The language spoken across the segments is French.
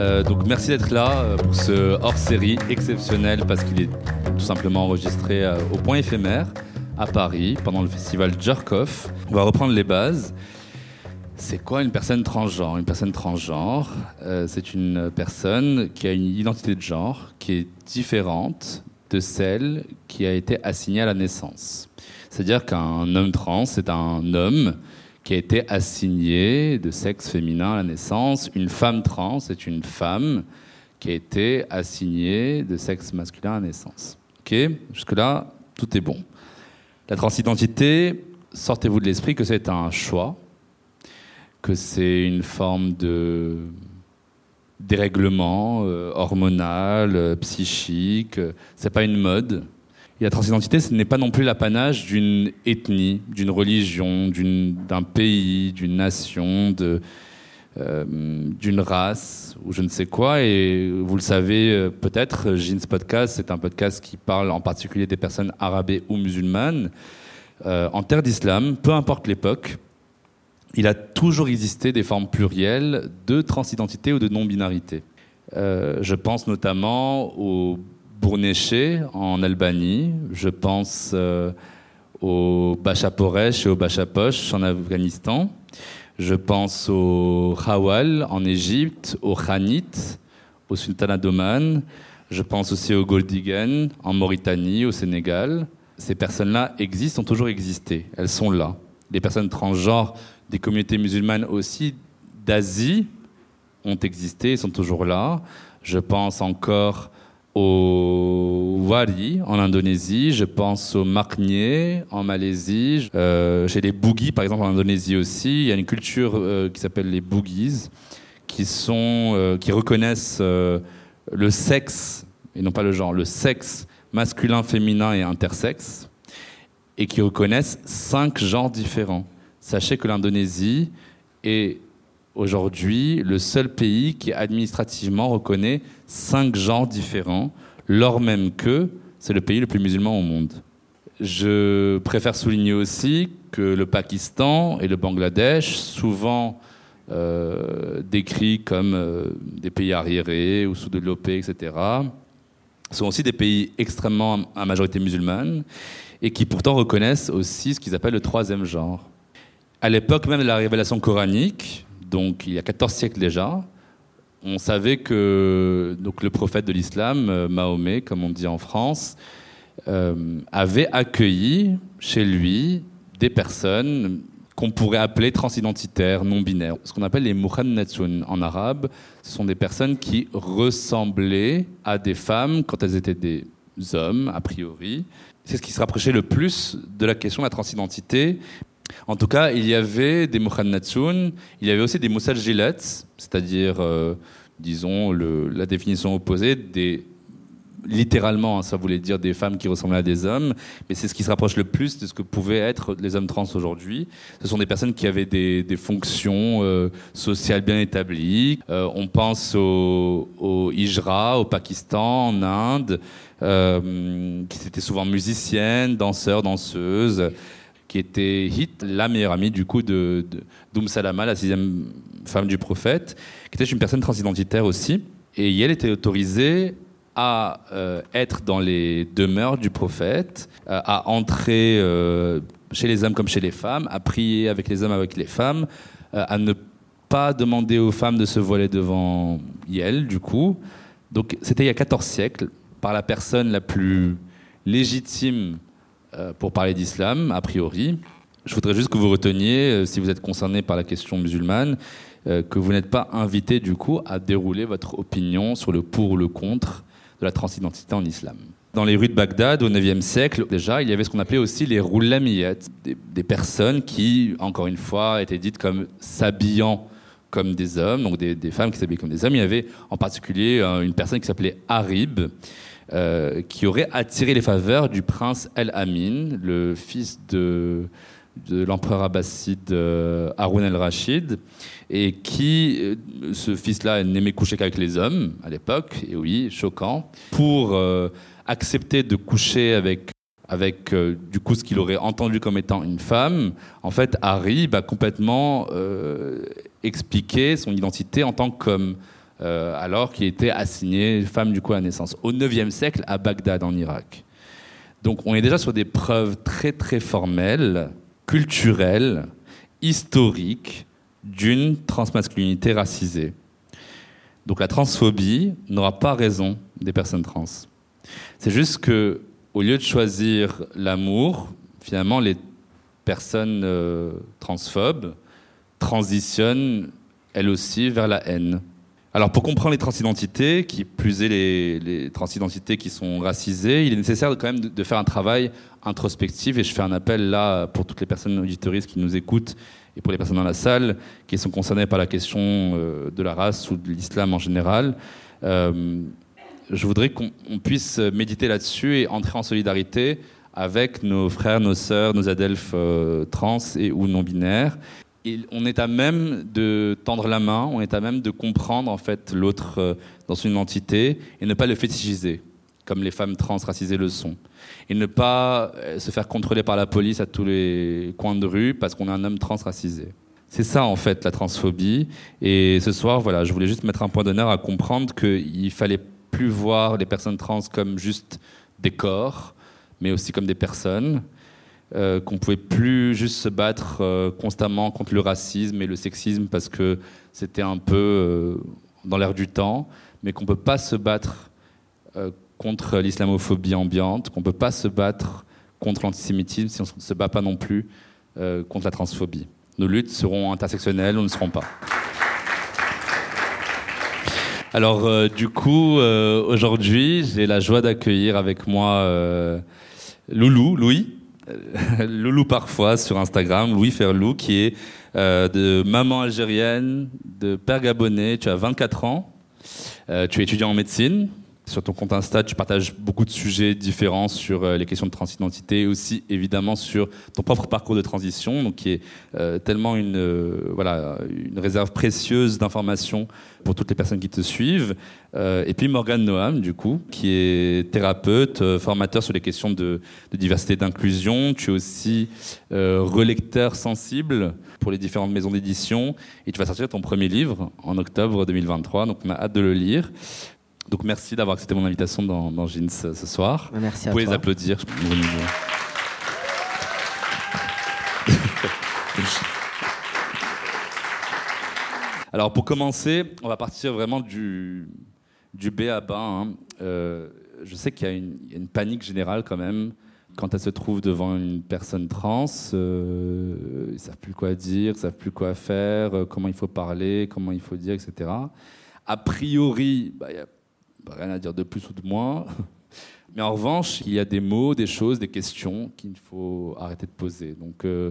Euh, donc merci d'être là euh, pour ce hors-série exceptionnel parce qu'il est tout simplement enregistré euh, au point éphémère à Paris pendant le festival Jerkoff. On va reprendre les bases. C'est quoi une personne transgenre? Une personne transgenre, c'est une personne qui a une identité de genre qui est différente de celle qui a été assignée à la naissance. C'est-à-dire qu'un homme trans, c'est un homme qui a été assigné de sexe féminin à la naissance. Une femme trans est une femme qui a été assignée de sexe masculin à la naissance. Ok? Jusque-là, tout est bon. La transidentité, sortez-vous de l'esprit que c'est un choix, que c'est une forme de dérèglement euh, hormonal, euh, psychique. C'est pas une mode. Et la transidentité, ce n'est pas non plus l'apanage d'une ethnie, d'une religion, d'un pays, d'une nation, euh, d'une race ou je ne sais quoi. Et vous le savez euh, peut-être, Jeans Podcast, c'est un podcast qui parle en particulier des personnes arabées ou musulmanes. Euh, en terre d'islam, peu importe l'époque, il a toujours existé des formes plurielles de transidentité ou de non-binarité. Je pense notamment au Bournéché en Albanie, je pense euh, au Bachaporesh et au Bachapoch en Afghanistan, je pense au Khawal en Égypte, au Khanit, au Sultanat d'Oman, je pense aussi au Goldigan en Mauritanie, au Sénégal. Ces personnes-là existent, ont toujours existé, elles sont là. Les personnes transgenres des communautés musulmanes aussi d'Asie ont existé sont toujours là. Je pense encore au Wari en Indonésie, je pense au Maknier en Malaisie, euh, chez les Boogies par exemple en Indonésie aussi. Il y a une culture euh, qui s'appelle les Boogies qui, sont, euh, qui reconnaissent euh, le sexe, et non pas le genre, le sexe masculin, féminin et intersexe, et qui reconnaissent cinq genres différents. Sachez que l'Indonésie est aujourd'hui le seul pays qui administrativement reconnaît cinq genres différents, lors même que c'est le pays le plus musulman au monde. Je préfère souligner aussi que le Pakistan et le Bangladesh, souvent euh, décrits comme euh, des pays arriérés ou sous-développés, etc., sont aussi des pays extrêmement à majorité musulmane et qui pourtant reconnaissent aussi ce qu'ils appellent le troisième genre. À l'époque même de la révélation coranique, donc il y a 14 siècles déjà, on savait que donc, le prophète de l'islam, euh, Mahomet, comme on dit en France, euh, avait accueilli chez lui des personnes qu'on pourrait appeler transidentitaires, non-binaires. Ce qu'on appelle les muhannatun en arabe, ce sont des personnes qui ressemblaient à des femmes quand elles étaient des hommes, a priori. C'est ce qui se rapprochait le plus de la question de la transidentité. En tout cas, il y avait des muhannatun, il y avait aussi des musajilats, c'est-à-dire, euh, disons, la définition opposée littéralement, hein, ça voulait dire des femmes qui ressemblaient à des hommes, mais c'est ce qui se rapproche le plus de ce que pouvaient être les hommes trans aujourd'hui. Ce sont des personnes qui avaient des, fonctions euh, sociales bien établies. Euh, on pense au, au Hijra, au Pakistan, en Inde, qui étaient souvent musiciennes, danseurs, danseuses, qui était Hit, la meilleure amie du coup de, d'Oum Salama, la sixième femme du prophète, qui était une personne transidentitaire aussi. Et elle était autorisée à euh, être dans les demeures du prophète, euh, à entrer euh, chez les hommes comme chez les femmes, à prier avec les hommes, avec les femmes, à ne pas demander aux femmes de se voiler devant elle, du coup. Donc c'était il y a 14 siècles, par la personne la plus légitime pour parler d'islam, a priori. Je voudrais juste que vous reteniez, euh, si vous êtes concerné par la question musulmane, euh, que vous n'êtes pas invité du coup à dérouler votre opinion sur le pour ou le contre de la transidentité en islam. Dans les rues de Bagdad, au IXe siècle, déjà, il y avait ce qu'on appelait aussi les roulamillettes, des, personnes qui, encore une fois, étaient dites comme s'habillant comme des hommes, donc des, des femmes qui s'habillaient comme des hommes. Il y avait en particulier euh, une personne qui s'appelait Harib, euh, qui aurait attiré les faveurs du prince El-Amin, le fils de, l'empereur abbasside euh, Haroun el-Rachid, et qui, euh, ce fils-là, n'aimait coucher qu'avec les hommes à l'époque, et oui, choquant, pour euh, accepter de coucher avec avec du coup ce qu'il aurait entendu comme étant une femme, en fait, Harry va complètement euh, expliquer son identité en tant qu'homme, euh, alors qu'il était assigné femme du coup à naissance, au IXe siècle à Bagdad en Irak. Donc on est déjà sur des preuves très très formelles, culturelles, historiques d'une transmasculinité racisée. Donc la transphobie n'aura pas raison des personnes trans. C'est juste que au lieu de choisir l'amour, finalement, les personnes euh, transphobes transitionnent elles aussi vers la haine. Alors, pour comprendre les transidentités, qui plus est les, transidentités qui sont racisées, il est nécessaire quand même de, faire un travail introspectif. Et je fais un appel là pour toutes les personnes auditoristes qui nous écoutent et pour les personnes dans la salle qui sont concernées par la question euh, de la race ou de l'islam en général. Euh, je voudrais qu'on on puisse méditer là-dessus et entrer en solidarité avec nos frères, nos sœurs, nos adelphes euh, trans et ou non binaires. On est à même de tendre la main, on est à même de comprendre en fait l'autre euh, dans son identité et ne pas le fétichiser comme les femmes trans racisées le sont. Et ne pas euh, se faire contrôler par la police à tous les coins de rue parce qu'on est un homme trans racisé. C'est ça en fait la transphobie. Et ce soir, voilà, je voulais juste mettre un point d'honneur à comprendre qu'il fallait plus voir les personnes trans comme juste des corps, mais aussi comme des personnes. Euh, qu'on pouvait plus juste se battre euh, constamment contre le racisme et le sexisme parce que c'était un peu euh, dans l'air du temps, mais qu'on peut pas se battre euh, contre l'islamophobie ambiante, qu'on peut pas se battre contre l'antisémitisme si on ne se bat pas non plus contre la transphobie. Nos luttes seront intersectionnelles ou ne seront pas. Alors, du coup, aujourd'hui, j'ai la joie d'accueillir avec moi Loulou, Louis, Loulou parfois sur Instagram, Louis Ferlou, qui est euh, de maman algérienne, de père gabonais. Tu as 24 ans, Euh, tu es étudiant en médecine. Sur ton compte Insta, tu partages beaucoup de sujets différents sur euh, les questions de transidentité et aussi évidemment sur ton propre parcours de transition, donc qui est euh, tellement une, euh, voilà, une réserve précieuse d'informations pour toutes les personnes qui te suivent. Et puis Morgane Noam, du coup, qui est thérapeute, formateur sur les questions de, de diversité et d'inclusion. Tu es aussi relecteur sensible pour les différentes maisons d'édition. Et tu vas sortir ton premier livre en octobre 2023, donc on a hâte de le lire. Donc merci d'avoir accepté mon invitation dans, dans Jeans euh, ce soir. Merci à Vous pouvez toi. les applaudir. Alors pour commencer, on va partir vraiment du, du B à bas. hein. Euh, je sais qu'il y, a une- y panique générale quand même quand elle se trouve devant une personne trans. Euh, ils savent plus quoi dire, ils savent plus quoi faire, euh, comment il faut parler, comment il faut dire, etc. A priori, bah, il n'y a bah, rien à dire de plus ou de moins. Mais en revanche, il y a des mots, des choses, des questions qu'il faut arrêter de poser. Donc, euh,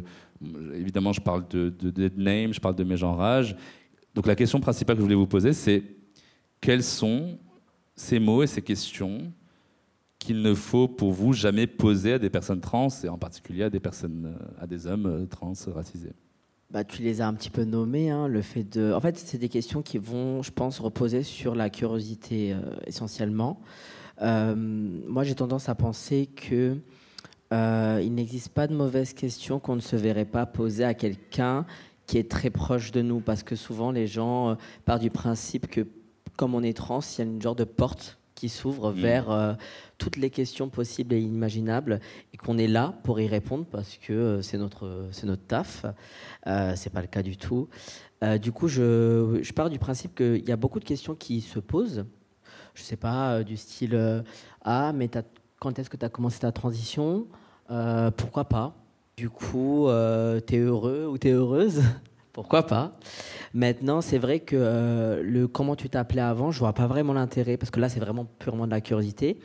évidemment, je parle de, de, dead name, je parle de mégenrage. Donc, la question principale que je voulais vous poser, c'est quels sont ces mots et ces questions qu'il ne faut pour vous jamais poser à des personnes trans et en particulier à des personnes, euh, à des hommes euh, trans racisés? Bah, tu les as un petit peu nommés. hein, le fait de... En fait, c'est des questions qui vont, je pense, reposer sur la curiosité euh, essentiellement. Euh, moi, j'ai tendance à penser que euh, il n'existe pas de mauvaises questions qu'on ne se verrait pas poser à quelqu'un qui est très proche de nous, parce que souvent les gens partent du principe que, comme on est trans, il y a une genre de porte qui s'ouvre vers euh, toutes les questions possibles et inimaginables, et qu'on est là pour y répondre parce que euh, c'est notre c'est notre taf. Euh, c'est pas le cas du tout. Euh, du coup, je, je pars du principe qu'il y a beaucoup de questions qui se posent. Je sais pas, du style Ah, mais quand est-ce que tu as commencé ta transition? Pourquoi pas? Du coup, euh, t'es heureux ou t'es heureuse? Pourquoi pas Maintenant, c'est vrai que euh, le comment tu t'appelais avant, je vois pas vraiment l'intérêt parce que là, c'est vraiment purement de la curiosité.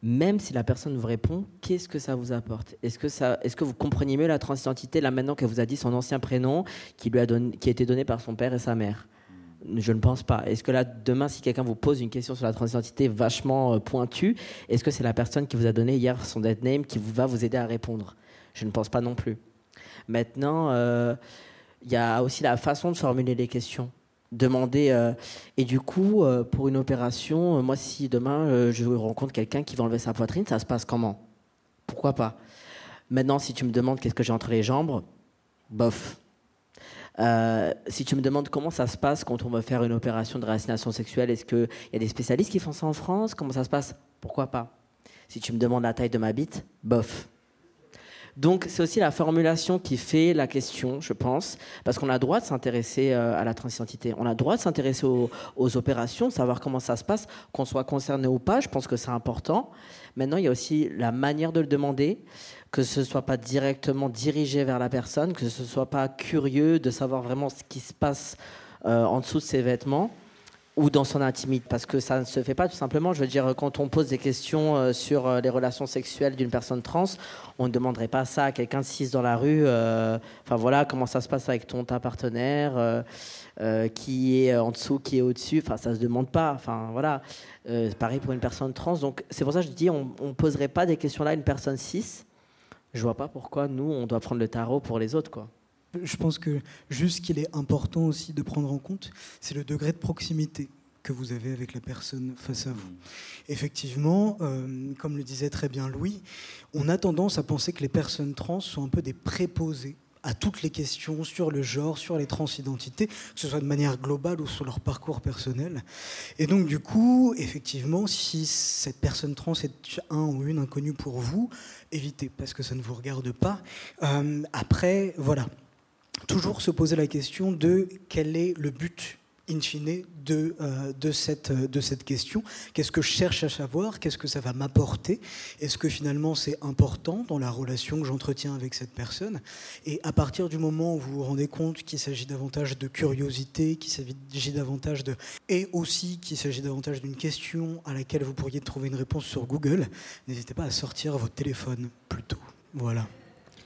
Même si la personne vous répond, qu'est-ce que ça vous apporte? Est-ce que, est-ce que vous comprenez mieux la transidentité là maintenant qu'elle vous a dit son ancien prénom qui, lui a, qui a été donné par son père et sa mère? Je ne pense pas. Est-ce que là, demain, si quelqu'un vous pose une question sur la transidentité vachement euh, pointue, est-ce que c'est la personne qui vous a donné hier son dead name qui va vous aider à répondre? Je ne pense pas non plus. Maintenant, euh, il y a aussi la façon de formuler les questions. Demander. euh, et du coup, euh, pour une opération, euh, moi, si demain je rencontre quelqu'un qui va enlever sa poitrine, ça se passe comment? Pourquoi pas? Maintenant, si tu me demandes qu'est-ce que j'ai entre les jambes, bof. Si tu me demandes comment ça se passe quand on veut faire une opération de réassignation sexuelle, est-ce qu'il y a des spécialistes qui font ça en France? Comment ça se passe? Pourquoi pas? Si tu me demandes la taille de ma bite, bof. Donc c'est aussi la formulation qui fait la question, je pense, parce qu'on a droit de s'intéresser euh, à la transidentité, on a droit de s'intéresser aux, aux opérations, savoir comment ça se passe, qu'on soit concerné ou pas, je pense que c'est important. Maintenant, il y a aussi la manière de le demander, que ce ne soit pas directement dirigé vers la personne, que ce ne soit pas curieux de savoir vraiment ce qui se passe euh, en dessous de ses vêtements ou dans son intimité, parce que ça ne se fait pas tout simplement. Je veux dire, quand on pose des questions euh, sur euh, les relations sexuelles d'une personne trans, on ne demanderait pas ça à quelqu'un de cis dans la rue. euh, Enfin voilà, comment ça se passe avec ton ta partenaire, qui est en dessous, qui est au-dessus. Enfin, ça se demande pas. Enfin voilà, pareil pour une personne trans. Donc c'est pour ça que je dis, on, on poserait pas des questions là à une personne cis. Je vois pas pourquoi nous on doit prendre le tarot pour les autres quoi. Je pense que juste ce qu'il est important aussi de prendre en compte, c'est le degré de proximité que vous avez avec la personne face à vous. Effectivement, euh, comme le disait très bien Louis, on a tendance à penser que les personnes trans sont un peu des préposés à toutes les questions sur le genre, sur les transidentités, que ce soit de manière globale ou sur leur parcours personnel. Et donc du coup, effectivement, si cette personne trans est un ou une inconnue pour vous, évitez, parce que ça ne vous regarde pas. Euh, après, voilà, toujours se poser la question de quel est le but in fine de, euh, de, cette, de cette question. Qu'est-ce que je cherche à savoir? Qu'est-ce que ça va m'apporter? Est-ce que finalement c'est important dans la relation que j'entretiens avec cette personne? Et à partir du moment où vous vous rendez compte qu'il s'agit davantage de curiosité, qu'il s'agit davantage de... et aussi qu'il s'agit davantage d'une question à laquelle vous pourriez trouver une réponse sur Google, n'hésitez pas à sortir votre téléphone plutôt. Voilà.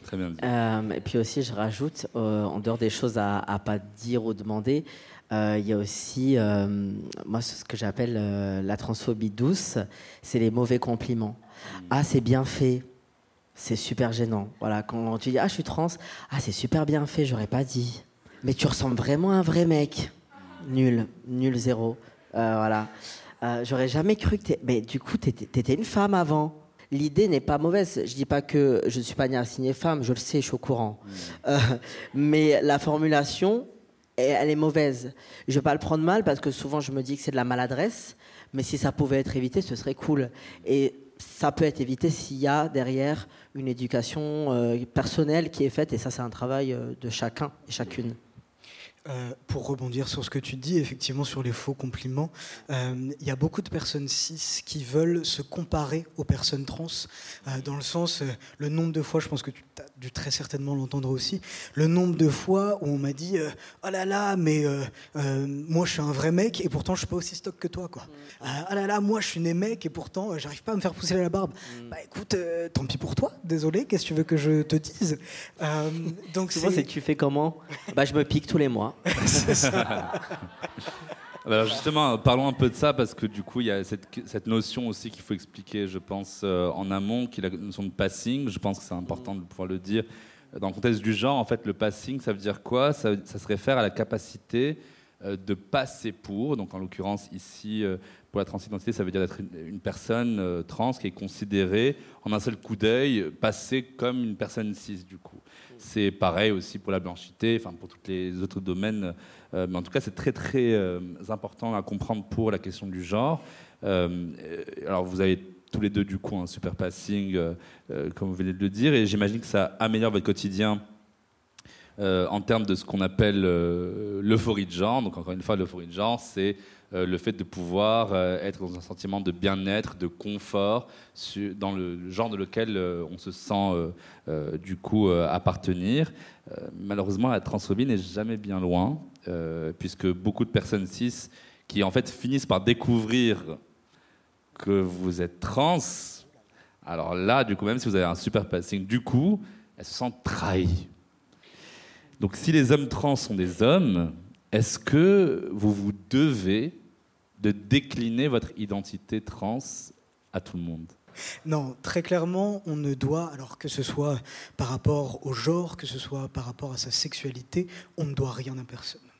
Très bien dit. Euh, et puis aussi, je rajoute, euh, en dehors des choses à, à pas dire ou demander, euh, il y a aussi, euh, moi, ce que j'appelle euh, la transphobie douce, c'est les mauvais compliments. Ah, c'est bien fait. C'est super gênant. Voilà, quand tu dis ah je suis trans, ah c'est super bien fait, j'aurais pas dit. Mais tu ressembles vraiment à un vrai mec. Nul, nul zéro. Voilà. J'aurais jamais cru que t'es. Mais du coup t'étais t'étais une femme avant. L'idée n'est pas mauvaise. Je dis pas que je ne suis pas née assignée femme, je le sais, je suis au courant. Euh, mais la formulation, elle, est mauvaise. Je vais pas le prendre mal parce que souvent je me dis que c'est de la maladresse. Mais si ça pouvait être évité, ce serait cool. Et ça peut être évité s'il y a derrière une éducation euh, personnelle qui est faite. Et ça, c'est un travail euh, de chacun et chacune. Euh, pour rebondir sur ce que tu dis, effectivement sur les faux compliments, euh, il y a beaucoup de personnes cis qui veulent se comparer aux personnes trans, euh, dans le sens, le nombre de fois, je pense que tu as dû très certainement l'entendre aussi, le nombre de fois où on m'a dit, oh là là, mais moi je suis un vrai mec et pourtant je suis pas aussi stock que toi, quoi. Oh là là, moi je suis né mec et pourtant j'arrive pas à me faire pousser la barbe. Bah écoute, tant pis pour toi, désolé, qu'est-ce que tu veux que je te dise? Donc Souvent, c'est tu fais comment? Bah, Je me pique tous les mois. ça. Alors justement, parlons un peu de ça parce que du coup, il y a cette, notion aussi qu'il faut expliquer, je pense, euh, en amont, qui est la notion de passing. Je pense que c'est important de pouvoir le dire. Dans le contexte du genre, en fait, le passing, ça veut dire quoi? Ça, se réfère à la capacité euh, de passer pour, donc en l'occurrence ici, euh, pour la transidentité, ça veut dire d'être une, personne trans qui est considérée en un seul coup d'œil, passer comme une personne cis du coup. C'est pareil aussi pour la blanchité, enfin pour tous les autres domaines, euh, mais en tout cas c'est très très euh, important à comprendre pour la question du genre. Euh, alors vous avez tous les deux du coup un super passing, comme vous venez de le dire, et j'imagine que ça améliore votre quotidien en termes de ce qu'on appelle l'euphorie de genre. Donc encore une fois, l'euphorie de genre, c'est euh, le fait de pouvoir euh, être dans un sentiment de bien-être, de confort, dans le genre de lequel euh, on se sent du coup appartenir. Malheureusement, la transphobie n'est jamais bien loin, puisque beaucoup de personnes cis qui en fait finissent par découvrir que vous êtes trans, alors là, du coup, même si vous avez un super passing, du coup, elles se sentent trahies. Donc si les hommes trans sont des hommes, est-ce que vous vous devez de décliner votre identité trans à tout le monde Non, très clairement, on ne doit, alors que ce soit par rapport au genre, que ce soit par rapport à sa sexualité, on ne doit rien à personne.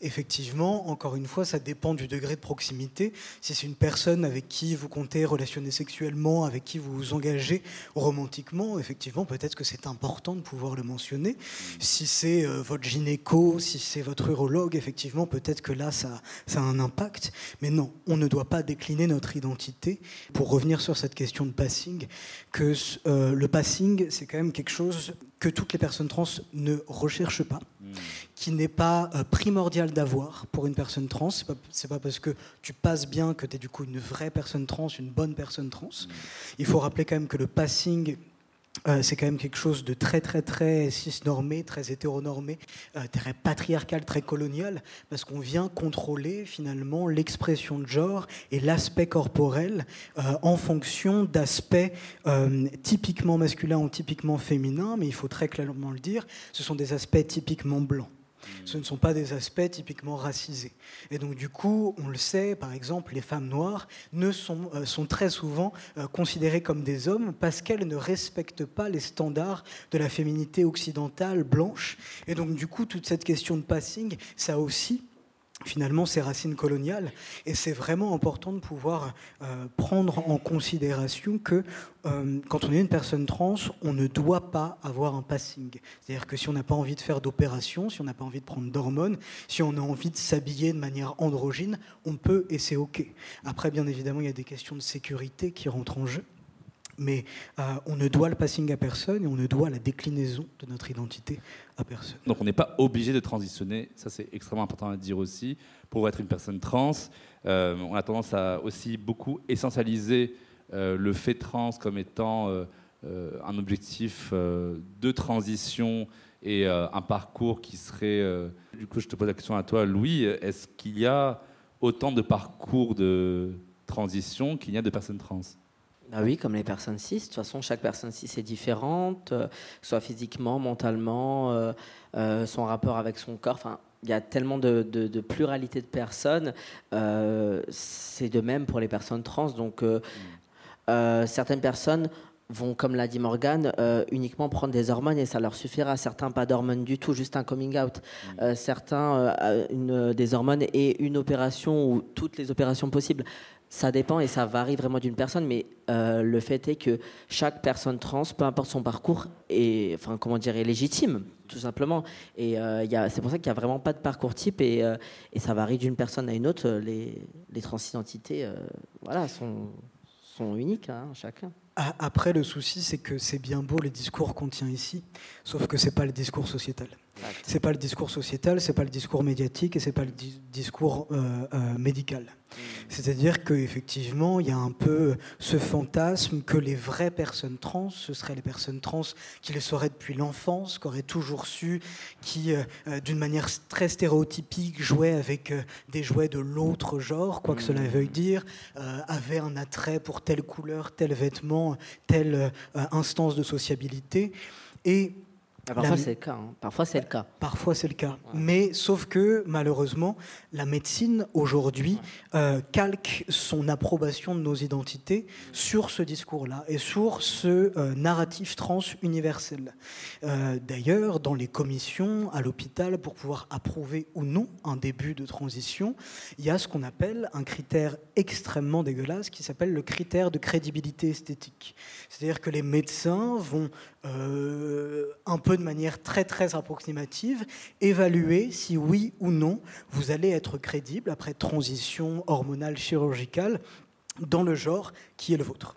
Effectivement, encore une fois, ça dépend du degré de proximité. Si c'est une personne avec qui vous comptez relationner sexuellement, avec qui vous vous engagez romantiquement, effectivement, peut-être que c'est important de pouvoir le mentionner. Si c'est euh, votre gynéco, si c'est votre urologue, effectivement, peut-être que là, ça, a un impact. Mais non, on ne doit pas décliner notre identité. Pour revenir sur cette question de passing, que euh, le passing, c'est quand même quelque chose que toutes les personnes trans ne recherchent pas, qui n'est pas euh, primordial d'avoir pour une personne trans. C'est pas, pas parce que tu passes bien que tu es du coup une vraie personne trans, une bonne personne trans. Il faut rappeler quand même que le passing euh, c'est quand même quelque chose de très très très cisnormé, très hétéronormé, euh, très patriarcal, très colonial, parce qu'on vient contrôler finalement l'expression de genre et l'aspect corporel euh, en fonction d'aspects typiquement masculins ou typiquement féminins, mais il faut très clairement le dire, ce sont des aspects typiquement blancs. Ce ne sont pas des aspects typiquement racisés. Et donc du coup, on le sait, par exemple, les femmes noires ne sont, euh, très souvent euh, considérées comme des hommes parce qu'elles ne respectent pas les standards de la féminité occidentale blanche. Et donc du coup, toute cette question de passing, ça aussi finalement ses racines coloniales. Et c'est vraiment important de pouvoir euh, prendre en considération que euh, quand on est une personne trans, on ne doit pas avoir un passing. C'est-à-dire que si on n'a pas envie de faire d'opération, si on n'a pas envie de prendre d'hormones, si on a envie de s'habiller de manière androgyne, on peut et c'est OK. Après, bien évidemment, il y a des questions de sécurité qui rentrent en jeu. Mais euh, on ne doit le passing à personne et on ne doit la déclinaison de notre identité à personne. Donc on n'est pas obligé de transitionner, ça c'est extrêmement important à dire aussi, pour être une personne trans. Euh, on a tendance à aussi beaucoup essentialiser euh, le fait trans comme étant un objectif de transition et un parcours qui serait... du coup je te pose la question à toi Louis, est-ce qu'il y a autant de parcours de transition qu'il y a de personnes trans? Bah oui, comme les personnes cis. De toute façon, chaque personne cis est différente, euh, soit physiquement, mentalement, euh, euh, son rapport avec son corps. Enfin, il y a tellement de, de- de pluralité de personnes. C'est de même pour les personnes trans. Donc, euh, certaines personnes vont, comme l'a dit Morgane, euh, uniquement prendre des hormones et ça leur suffira. Certains pas d'hormones du tout, juste un coming out. Euh, certains euh, une, des hormones et une opération ou toutes les opérations possibles. Ça dépend et ça varie vraiment d'une personne, mais euh, le fait est que chaque personne trans, peu importe son parcours, est, comment dire, est légitime, tout simplement. Et euh, c'est pour ça qu'il n'y a vraiment pas de parcours type et, euh, et ça varie d'une personne à une autre. Les, les transidentités, voilà, sont, uniques, hein, chacun. Après, le souci, c'est que c'est bien beau le discours qu'on tient ici, sauf que c'est pas le discours sociétal. C'est pas le discours sociétal, c'est pas le discours médiatique et c'est pas le di- discours euh, euh, médical. C'est-à-dire qu'effectivement, il y a un peu ce fantasme que les vraies personnes trans, ce seraient les personnes trans qui le sauraient depuis l'enfance, qui auraient toujours su, qui, euh, d'une manière très stéréotypique, jouaient avec des jouets de l'autre genre, quoi que cela veuille dire, avaient un attrait pour telle couleur, tel vêtement, telle instance de sociabilité. Et Ah, Parfois, La- c'est le cas. hein. Parfois, c'est le cas. Parfois, c'est le cas. Mais sauf que, malheureusement, la médecine, aujourd'hui, euh, calque son approbation de nos identités sur ce discours-là et sur ce euh, narratif trans universel. Euh, D'ailleurs, dans les commissions à l'hôpital, pour pouvoir approuver ou non un début de transition, il y a ce qu'on appelle un critère extrêmement dégueulasse qui s'appelle le critère de crédibilité esthétique. C'est-à-dire que les médecins vont euh, un peu de manière très très approximative évaluer si oui ou non vous allez être crédible après transition hormonale chirurgicale dans le genre qui est le vôtre.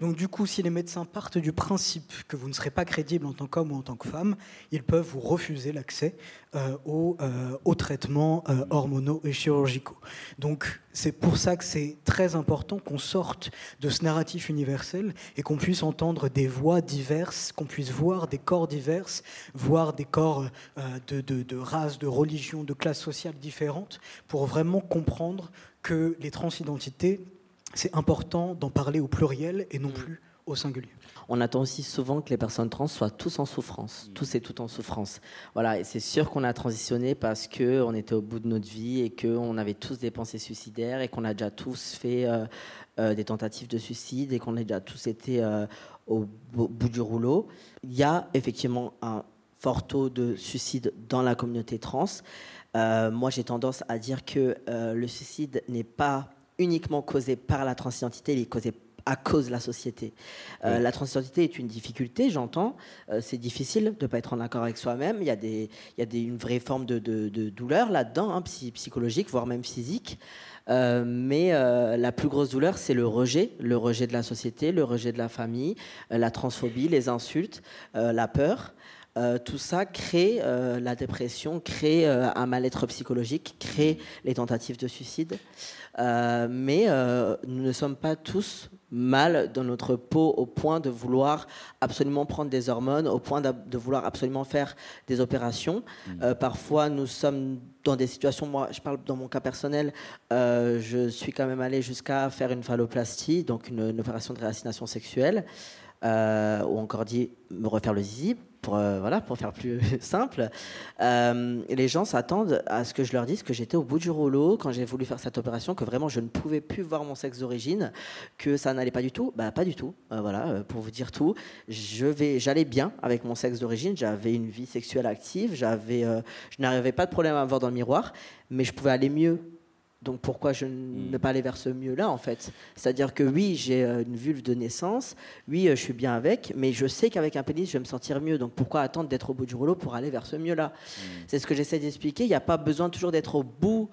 Donc du coup, si les médecins partent du principe que vous ne serez pas crédible en tant qu'homme ou en tant que femme, ils peuvent vous refuser l'accès euh, aux, euh, aux, traitements euh, hormonaux et chirurgicaux. Donc c'est pour ça que c'est très important qu'on sorte de ce narratif universel et qu'on puisse entendre des voix diverses, qu'on puisse voir des corps divers, voir des corps de, de, de races, de religions, de classes sociales différentes, pour vraiment comprendre que les transidentités c'est important d'en parler au pluriel et non mm. plus au singulier. On attend aussi souvent que les personnes trans soient tous en souffrance, mm. tous et toutes en souffrance. Voilà, et c'est sûr qu'on a transitionné parce que on était au bout de notre vie et qu'on avait tous des pensées suicidaires et qu'on a déjà tous fait euh, euh, des tentatives de suicide et qu'on a déjà tous été euh, au bout du rouleau. Il y a effectivement un fort taux de suicide dans la communauté trans. moi, j'ai tendance à dire que le suicide n'est pas uniquement causé par la transidentité, il est causé à cause de la société. Euh, la transidentité est une difficulté, j'entends. Euh, c'est difficile de ne pas être en accord avec soi-même. Il y a, des, il y a des, une vraie forme de, de, douleur là-dedans, hein, psychologique, voire même physique. Euh, mais la plus grosse douleur, c'est le rejet, le rejet de la société, le rejet de la famille, la transphobie, les insultes, la peur. Euh, tout ça crée euh, la dépression, crée euh, un mal-être psychologique, crée les tentatives de suicide. mais nous ne sommes pas tous mal dans notre peau au point de vouloir absolument prendre des hormones, au point de vouloir absolument faire des opérations. Mmh. parfois, nous sommes dans des situations, moi je parle dans mon cas personnel, je suis quand même allé jusqu'à faire une phalloplastie, donc une, une opération de réassignation sexuelle. ou encore dit me refaire le zizi pour, euh, voilà, pour faire plus simple, euh, les gens s'attendent à ce que je leur dise que j'étais au bout du rouleau quand j'ai voulu faire cette opération, que vraiment je ne pouvais plus voir mon sexe d'origine, que ça n'allait pas du tout. Bah, pas du tout. Euh, voilà, pour vous dire tout. J'allais bien avec mon sexe d'origine. J'avais une vie sexuelle active. J'avais, je n'arrivais pas de problème à voir dans le miroir, mais je pouvais aller mieux donc pourquoi je hmm. ne pas aller vers ce mieux-là en fait? C'est-à-dire que oui, j'ai euh, une vulve de naissance, oui, euh, je suis bien avec, mais je sais qu'avec un pénis, je vais me sentir mieux. Donc pourquoi attendre d'être au bout du rouleau pour aller vers ce mieux-là? Hmm. C'est ce que j'essaie d'expliquer. Il n'y a pas besoin toujours d'être au bout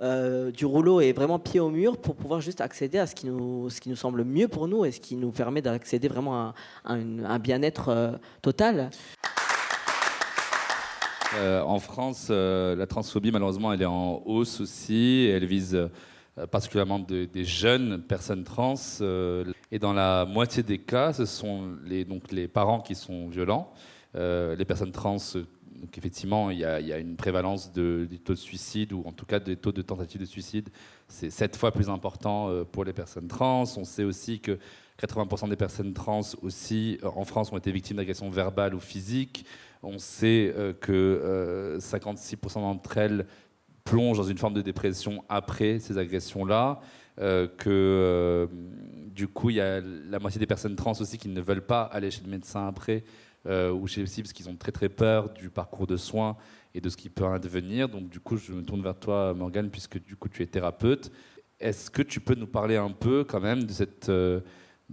euh, du rouleau et vraiment pied au mur pour pouvoir juste accéder à ce qui nous, ce qui nous semble mieux pour nous et ce qui nous permet d'accéder vraiment à, un bien-être total. Euh, en France, euh, la transphobie, malheureusement, elle est en hausse aussi. Elle vise euh, particulièrement des jeunes personnes trans. et dans la moitié des cas, ce sont les, donc, les parents qui sont violents. les personnes trans, donc effectivement, il y, a, une prévalence de, des taux de suicide, ou en tout cas des taux de tentative de suicide. C'est sept fois plus important pour les personnes trans. On sait aussi que 80% des personnes trans aussi en France ont été victimes d'agressions verbales ou physiques. On sait euh, que 56% euh, d'entre elles plongent dans une forme de dépression après ces agressions-là, euh, que du coup, il y a la moitié des personnes trans aussi qui ne veulent pas aller chez le médecin après, ou chez le psy, parce qu'ils ont très très peur du parcours de soins et de ce qui peut advenir. Donc du coup, je me tourne vers toi, Morgane, puisque du coup, tu es thérapeute. Est-ce que tu peux nous parler un peu quand même de, ces,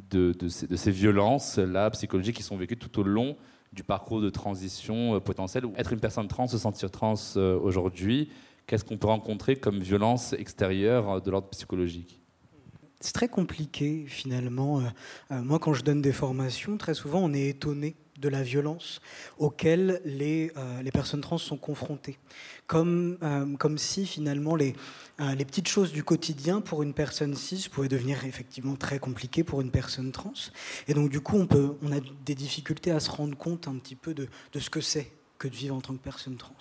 de ces violences-là psychologiques qui sont vécues tout au long du parcours de transition euh, potentiel, être une personne trans, se sentir trans euh, aujourd'hui, qu'est-ce qu'on peut rencontrer comme violence extérieure euh, de l'ordre psychologique? C'est très compliqué finalement. moi, quand je donne des formations, très souvent, on est étonné de la violence auxquelles les, les personnes trans sont confrontées. Comme, comme si finalement les, euh, les petites choses du quotidien pour une personne cis pouvaient devenir effectivement très compliquées pour une personne trans. Et donc du coup, on, peut, on a des difficultés à se rendre compte un petit peu de, de ce que c'est que de vivre en tant que personne trans.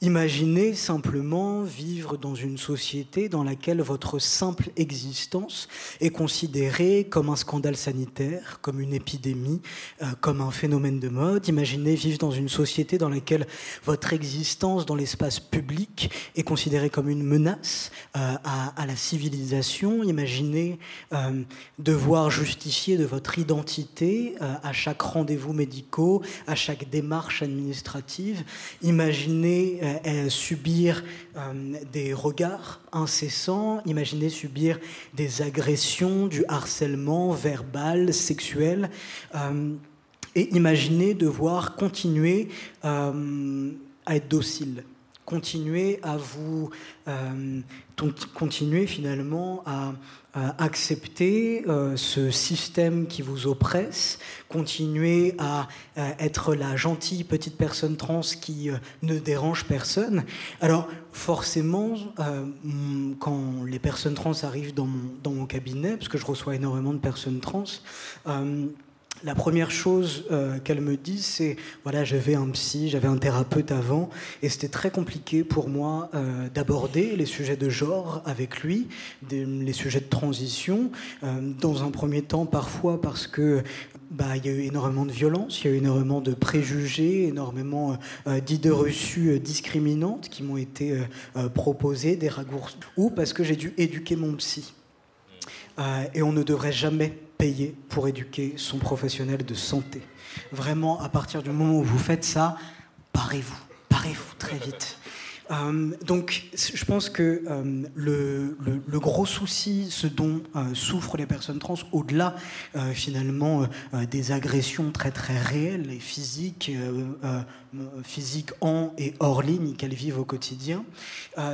Imaginez simplement vivre dans une société dans laquelle votre simple existence est considérée comme un scandale sanitaire, comme une épidémie, euh, comme un phénomène de mode. Imaginez vivre dans une société dans laquelle votre existence dans l'espace public est considérée comme une menace euh, à, la civilisation. Imaginez euh, devoir justifier de votre identité à chaque rendez-vous médicaux, à chaque démarche administrative. Imaginez euh, subir euh, des regards incessants, imaginez subir des agressions, du harcèlement verbal, sexuel, euh, et imaginez devoir continuer à être docile. Continuer à vous continuer finalement à euh, accepter euh, ce système qui vous oppresse, continuer à euh, être la gentille petite personne trans qui ne dérange personne. Alors forcément, quand les personnes trans arrivent dans mon, dans mon cabinet, parce que je reçois énormément de personnes trans, la première chose euh, qu'elle me dit, c'est voilà, j'avais un psy, j'avais un thérapeute avant, et c'était très compliqué pour moi euh, d'aborder les sujets de genre avec lui, les sujets de transition. Euh, dans un premier temps, parfois parce que bah, il y a eu énormément de violence, il y a eu énormément de préjugés, énormément d'idées reçues discriminantes qui m'ont été proposées, des raccourcis, ou parce que j'ai dû éduquer mon psy. et on ne devrait jamais payer pour éduquer son professionnel de santé. Vraiment, à partir du moment où vous faites ça, parez-vous, parez-vous très vite. Euh, donc, je pense que euh, le, gros souci, ce dont euh, souffrent les personnes trans, au-delà finalement des agressions très très réelles et physiques, physiques en et hors ligne qu'elles vivent au quotidien,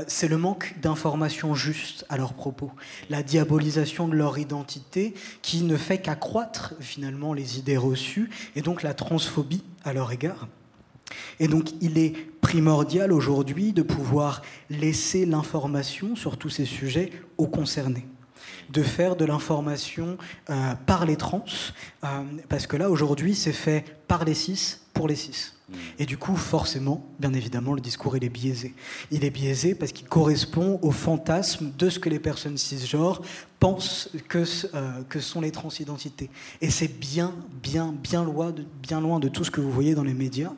c'est le manque d'informations justes à leur propos, la diabolisation de leur identité qui ne fait qu'accroître finalement les idées reçues et donc la transphobie à leur égard. Et donc il est primordial aujourd'hui de pouvoir laisser l'information sur tous ces sujets aux concernés. De faire de l'information euh, par les trans, euh, parce que là aujourd'hui c'est fait par les cis les cis. Et du coup, forcément, bien évidemment, le discours, il est biaisé. Il est biaisé parce qu'il correspond au fantasme de ce que les personnes cisgenres pensent que, euh, que sont les transidentités. Et c'est bien, bien, bien loin, de, bien loin de tout ce que vous voyez dans les médias.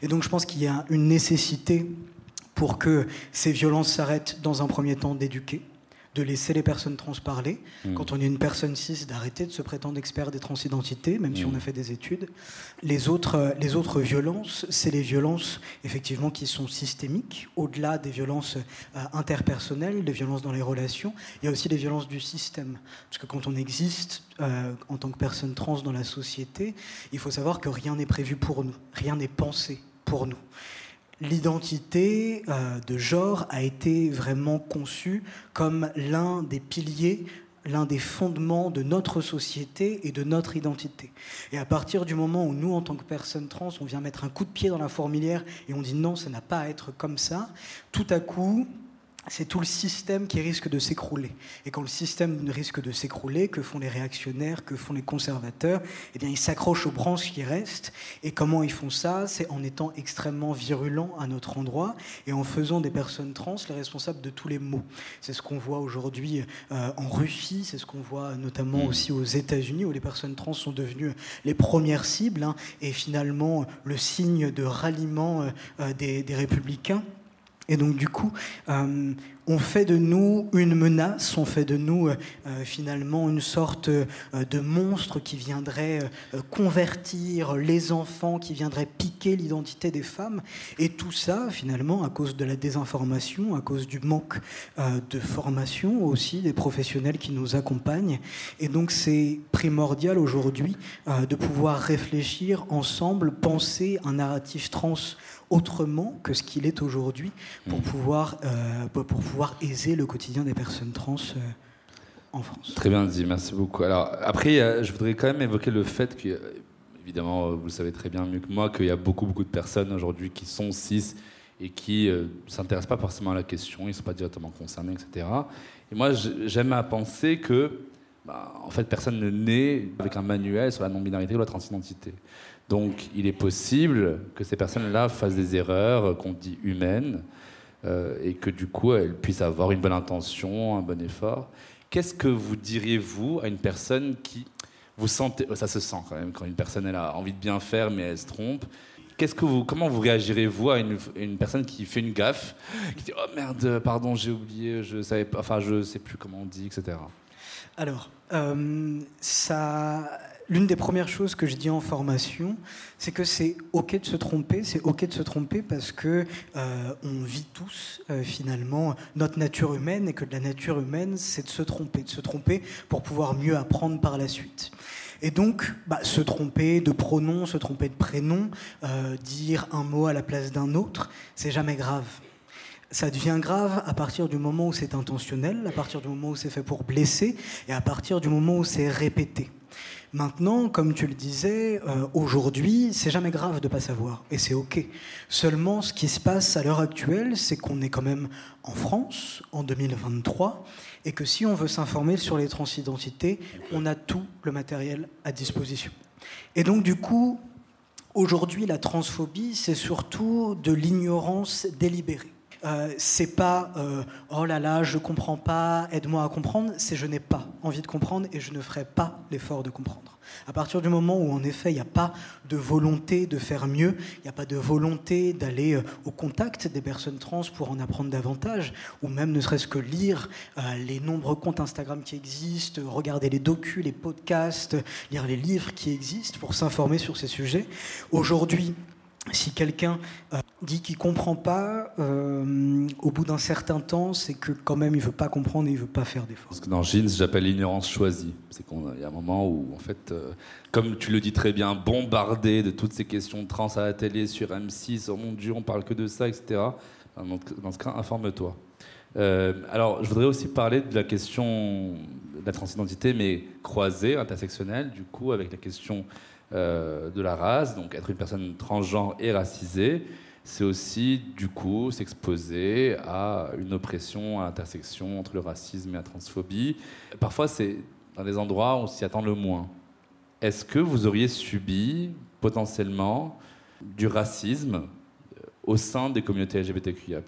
Et donc, je pense qu'il y a une nécessité pour que ces violences s'arrêtent dans un premier temps d'éduquer de laisser les personnes trans parler. Mm. Quand on est une personne cis, d'arrêter de se prétendre expert des transidentités, même si on mm. a fait des études. Les autres, euh, les autres violences, c'est les violences effectivement qui sont systémiques, au-delà des violences euh, interpersonnelles, des violences dans les relations. Il y a aussi les violences du système. Parce que quand on existe euh, en tant que personne trans dans la société, il faut savoir que rien n'est prévu pour nous, rien n'est pensé pour nous l'identité euh, de genre a été vraiment conçue comme l'un des piliers, l'un des fondements de notre société et de notre identité. Et à partir du moment où nous, en tant que personnes trans, on vient mettre un coup de pied dans la fourmilière et on dit non, ça n'a pas à être comme ça, tout à coup, c'est tout le système qui risque de s'écrouler. Et quand le système risque de s'écrouler, que font les réactionnaires, que font les conservateurs Eh bien, ils s'accrochent aux branches qui restent. Et comment ils font ça? C'est en étant extrêmement virulents à notre endroit et en faisant des personnes trans les responsables de tous les maux. C'est ce qu'on voit aujourd'hui euh, en Russie, c'est ce qu'on voit notamment mmh. aussi aux États-Unis, où les personnes trans sont devenues les premières cibles hein, et finalement le signe de ralliement euh, euh, des républicains. Et donc du coup, euh, on fait de nous une menace, on fait de nous euh, euh, finalement une sorte de monstre qui viendrait convertir les enfants, qui viendrait piquer l'identité des femmes. Et tout ça, finalement, à cause de la désinformation, à cause du manque de formation aussi des professionnels qui nous accompagnent. Et donc c'est primordial aujourd'hui de pouvoir réfléchir ensemble, penser un narratif trans autrement que ce qu'il est aujourd'hui pour, mm. pouvoir, euh, pour pouvoir aiser le quotidien des personnes trans euh, en France. Très bien dit, merci beaucoup. Alors après, je voudrais quand même évoquer le fait que, évidemment, vous le savez très bien mieux que moi, qu'il y a beaucoup, beaucoup de personnes aujourd'hui qui sont cis et qui ne euh, s'intéressent pas forcément à la question, ils ne sont pas directement concernés, etc. Et moi, j'aime à penser que, bah, en fait, personne ne naît avec un manuel sur la non-binarité ou la transidentité. Donc il est possible que ces personnes-là fassent des erreurs qu'on dit humaines euh, et que du coup elles puissent avoir une bonne intention, un bon effort. Qu'est-ce que vous diriez vous à une personne qui vous sentez, ça se sent quand même quand une personne elle a envie de bien faire mais elle se trompe. Qu'est-ce que vous, comment vous réagirez vous à une, personne qui fait une gaffe, qui dit oh merde pardon j'ai oublié, je savais pas, enfin je sais plus comment on dit, etc. Alors euh, ça l'une des premières choses que je dis en formation, c'est que c'est ok de se tromper, c'est ok de se tromper parce que euh, on vit tous euh, finalement notre nature humaine et que de la nature humaine, c'est de se tromper, de se tromper pour pouvoir mieux apprendre par la suite. Et donc, bah, se tromper de pronom, se tromper de prénom, euh, dire un mot à la place d'un autre, c'est jamais grave Ça devient grave à partir du moment où c'est intentionnel, à partir du moment où c'est fait pour blesser et à partir du moment où c'est répété. Maintenant, comme tu le disais, euh, aujourd'hui, c'est jamais grave de pas savoir, et c'est ok. Seulement, ce qui se passe à l'heure actuelle, c'est qu'on est quand même en France, en 2023, et que si on veut s'informer sur les transidentités, on a tout le matériel à disposition. Et donc, du coup, aujourd'hui, la transphobie, c'est surtout de l'ignorance délibérée. Euh, c'est pas euh, oh là là, je comprends pas, aide-moi à comprendre, c'est je n'ai pas envie de comprendre et je ne ferai pas l'effort de comprendre. À partir du moment où en effet il n'y a pas de volonté de faire mieux, il n'y a pas de volonté d'aller euh, au contact des personnes trans pour en apprendre davantage, ou même ne serait-ce que lire les nombreux comptes Instagram qui existent, regarder les docus, les podcasts, lire les livres qui existent pour s'informer sur ces sujets. Aujourd'hui, si quelqu'un euh, dit qu'il comprend pas, euh, au bout d'un certain temps, c'est que quand même il veut pas comprendre et il veut pas faire d'efforts. Parce que dans Jeans, j'appelle l'ignorance choisie. C'est qu'il y a un moment où, en fait, euh, comme tu le dis très bien, bombardé de toutes ces questions trans à la télé, sur M6, oh mon Dieu, on parle que de ça, etc. Dans ce cas, informe-toi. alors, je voudrais aussi parler de la question de la transidentité, mais croisée, intersectionnelle, du coup, avec la question euh, de la race, donc être une personne transgenre et racisée, c'est aussi du coup s'exposer à une oppression à l'intersection entre le racisme et la transphobie. Parfois, c'est dans des endroits où on s'y attend le moins. Est-ce que vous auriez subi potentiellement du racisme euh, au sein des communautés LGBTQIA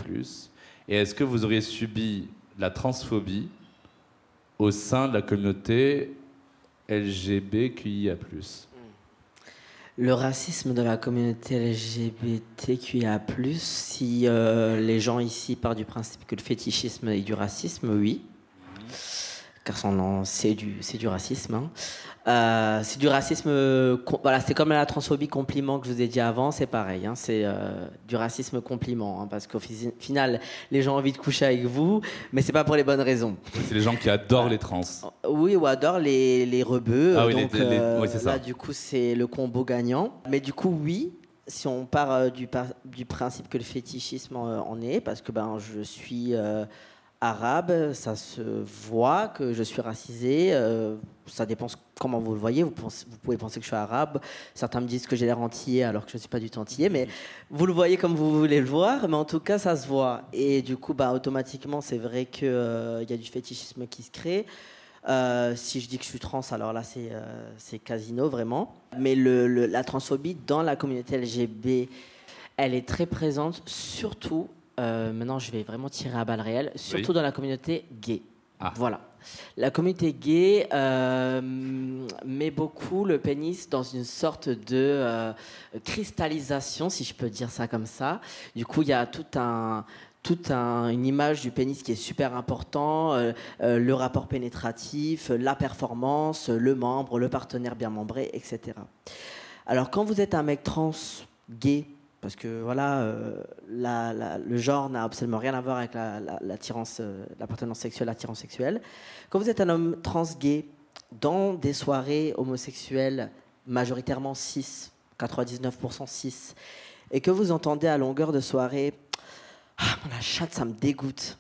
Et est-ce que vous auriez subi la transphobie au sein de la communauté LGBTQIA le racisme de la communauté LGBTQIA+, si euh, les gens ici partent du principe que le fétichisme est du racisme, oui. Car c'est du racisme. Hein. Euh, c'est du racisme. Voilà, c'est comme la transphobie compliment que je vous ai dit avant, c'est pareil. Hein, c'est euh, du racisme compliment, hein, parce qu'au final, les gens ont envie de coucher avec vous, mais c'est pas pour les bonnes raisons. C'est les gens qui adorent les trans. Oui, ou adorent les, les rebeux. Ah oui, donc, euh, ça. Là, du coup, c'est le combo gagnant. Mais du coup, oui, si on part du, du, principe que le fétichisme en est, parce que ben, je suis arabe, ça se voit que je suis racisé. Euh, ça dépend comment vous le voyez. Vous, pouvez penser que je suis arabe. Certains me disent que j'ai l'air entier alors que je ne suis pas du tout entier. Mais vous le voyez comme vous voulez le voir. Mais en tout cas, ça se voit. Et du coup, bah, automatiquement, c'est vrai qu'il euh, y a du fétichisme qui se crée. Euh, si je dis que je suis trans, alors là, c'est casino, vraiment. Mais la transphobie dans la communauté LGB, elle est très présente, surtout euh, maintenant je vais vraiment tirer à balles réelles, surtout dans la communauté gay. Ah. Voilà. La communauté gay euh, met beaucoup le pénis dans une sorte de euh, cristallisation, si je peux dire ça comme ça. Du coup, il y a tout un, toute une image du pénis qui est super important, le rapport pénétratif, la performance, le membre, le partenaire bien membré, etc. Alors quand vous êtes un mec trans gay parce que voilà, euh, le genre n'a absolument rien à voir avec l'appartenance la, sexuelle, l'attirance sexuelle. Quand vous êtes un homme trans gay dans des soirées homosexuelles majoritairement 6, 99% 6, et que vous entendez à longueur de soirée Ah, la chatte, ça me dégoûte.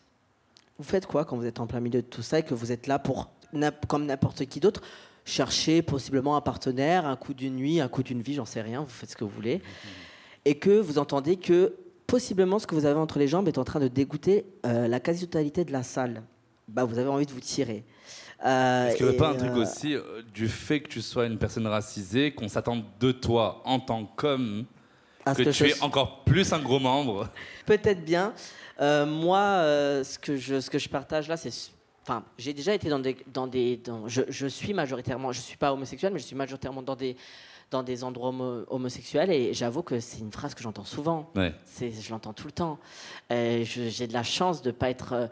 Vous faites quoi quand vous êtes en plein milieu de tout ça et que vous êtes là pour, comme n'importe qui d'autre, chercher possiblement un partenaire, un coup d'une nuit, un coup d'une vie, j'en sais rien, vous faites ce que vous voulez et que vous entendez que possiblement ce que vous avez entre les jambes est en train de dégoûter euh, la quasi-totalité de la salle, bah, vous avez envie de vous tirer. Euh, Est-ce qu'il n'y a pas un truc euh, aussi du fait que tu sois une personne racisée, qu'on s'attend de toi en tant qu'homme, que, que, tu es encore plus un gros membre Peut-être bien. moi, ce, que je, ce que je partage là, c'est enfin, j'ai déjà été dans des, dans des, je, je, suis majoritairement, je suis pas homosexuel, mais je suis majoritairement dans des dans des endroits homosexuels et j'avoue que c'est une phrase que j'entends souvent. Je l'entends tout le temps. Euh, j'ai de la chance de ne pas être euh,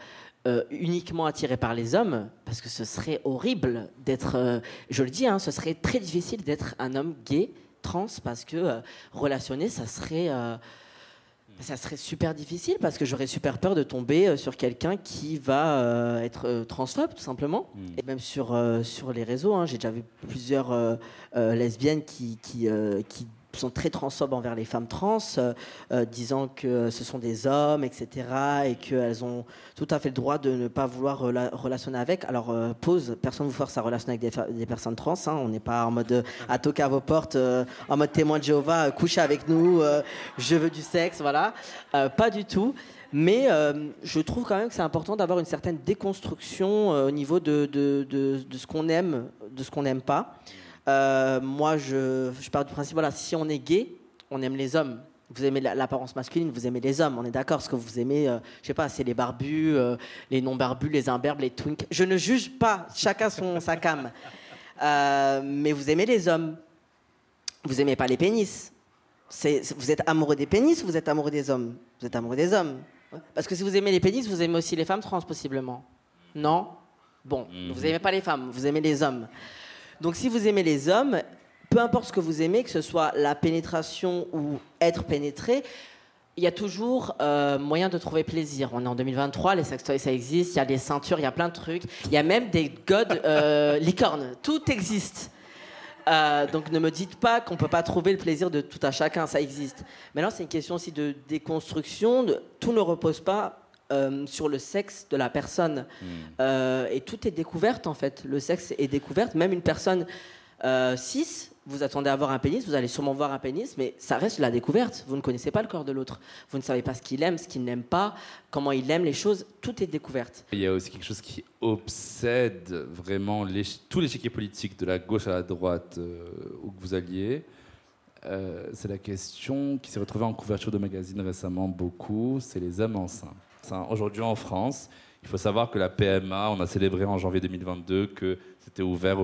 euh, uniquement attiré par les hommes parce que ce serait horrible d'être, je le dis, hein, ce serait très difficile d'être un homme gay, trans, parce que relationner, ça serait ça serait super difficile parce que j'aurais super peur de tomber euh, sur quelqu'un qui va euh, être euh, transphobe tout simplement. Hmm. Et même sur, sur les réseaux, hein, j'ai déjà vu plusieurs lesbiennes qui, qui, qui, sont très transphobes envers les femmes trans, euh, euh, disant que ce sont des hommes, etc., et qu'elles ont tout à fait le droit de ne pas vouloir rela- relationner avec. Alors, euh, pause, personne ne vous force à relationner avec des, personnes trans, hein, on n'est pas en mode euh, à toquer à vos portes, en mode témoin de Jéhovah, couchez avec nous, je veux du sexe, voilà. Pas du tout. Mais je trouve quand même que c'est important d'avoir une certaine déconstruction au niveau de, de- de ce qu'on aime, de ce qu'on n'aime pas. Euh, moi, je, je pars du principe, voilà, si on est gay, on aime les hommes. Vous aimez la- l'apparence masculine, vous aimez les hommes, on est d'accord. Ce que vous aimez, euh, je sais pas, c'est les barbus, euh, les non-barbus, les imberbes, les twinks. Je ne juge pas, chacun son sa cam. Euh, mais vous aimez les hommes. Vous aimez pas les pénis. Vous êtes amoureux des pénis ou vous êtes amoureux des hommes? Vous êtes amoureux des hommes. Parce que si vous aimez les pénis, vous aimez aussi les femmes trans, possiblement. Non? Bon, vous n'aimez pas les femmes, vous aimez les hommes. Donc si vous aimez les hommes, peu importe ce que vous aimez, que ce soit la pénétration ou être pénétré, il y a toujours euh, moyen de trouver plaisir. On est en 2023, les sextoys ça existe, il y a des ceintures, il y a plein de trucs. Il y a même des godes euh, licornes, tout existe. Euh, donc ne me dites pas qu'on peut pas trouver le plaisir de tout à chacun, ça existe. Maintenant, c'est une question aussi de déconstruction. de- tout ne repose pas euh, sur le sexe de la personne. Euh, et tout est découverte en fait. Le sexe est découverte. Même une personne euh, cis, vous attendez à voir un pénis, vous allez sûrement voir un pénis, mais ça reste la découverte. Vous ne connaissez pas le corps de l'autre. Vous ne savez pas ce qu'il aime, ce qu'il n'aime pas, comment il aime les choses. Tout est découverte. Il y a aussi quelque chose qui obsède vraiment l'éch- tout l'échiquier politique de la gauche à la droite euh, où que vous alliez. C'est la question qui s'est retrouvée en couverture de magazine récemment beaucoup, c'est les hommes Enfin, Aujourd'hui en France, il faut savoir que la PMA, on a célébré en janvier 2022 que c'était ouvert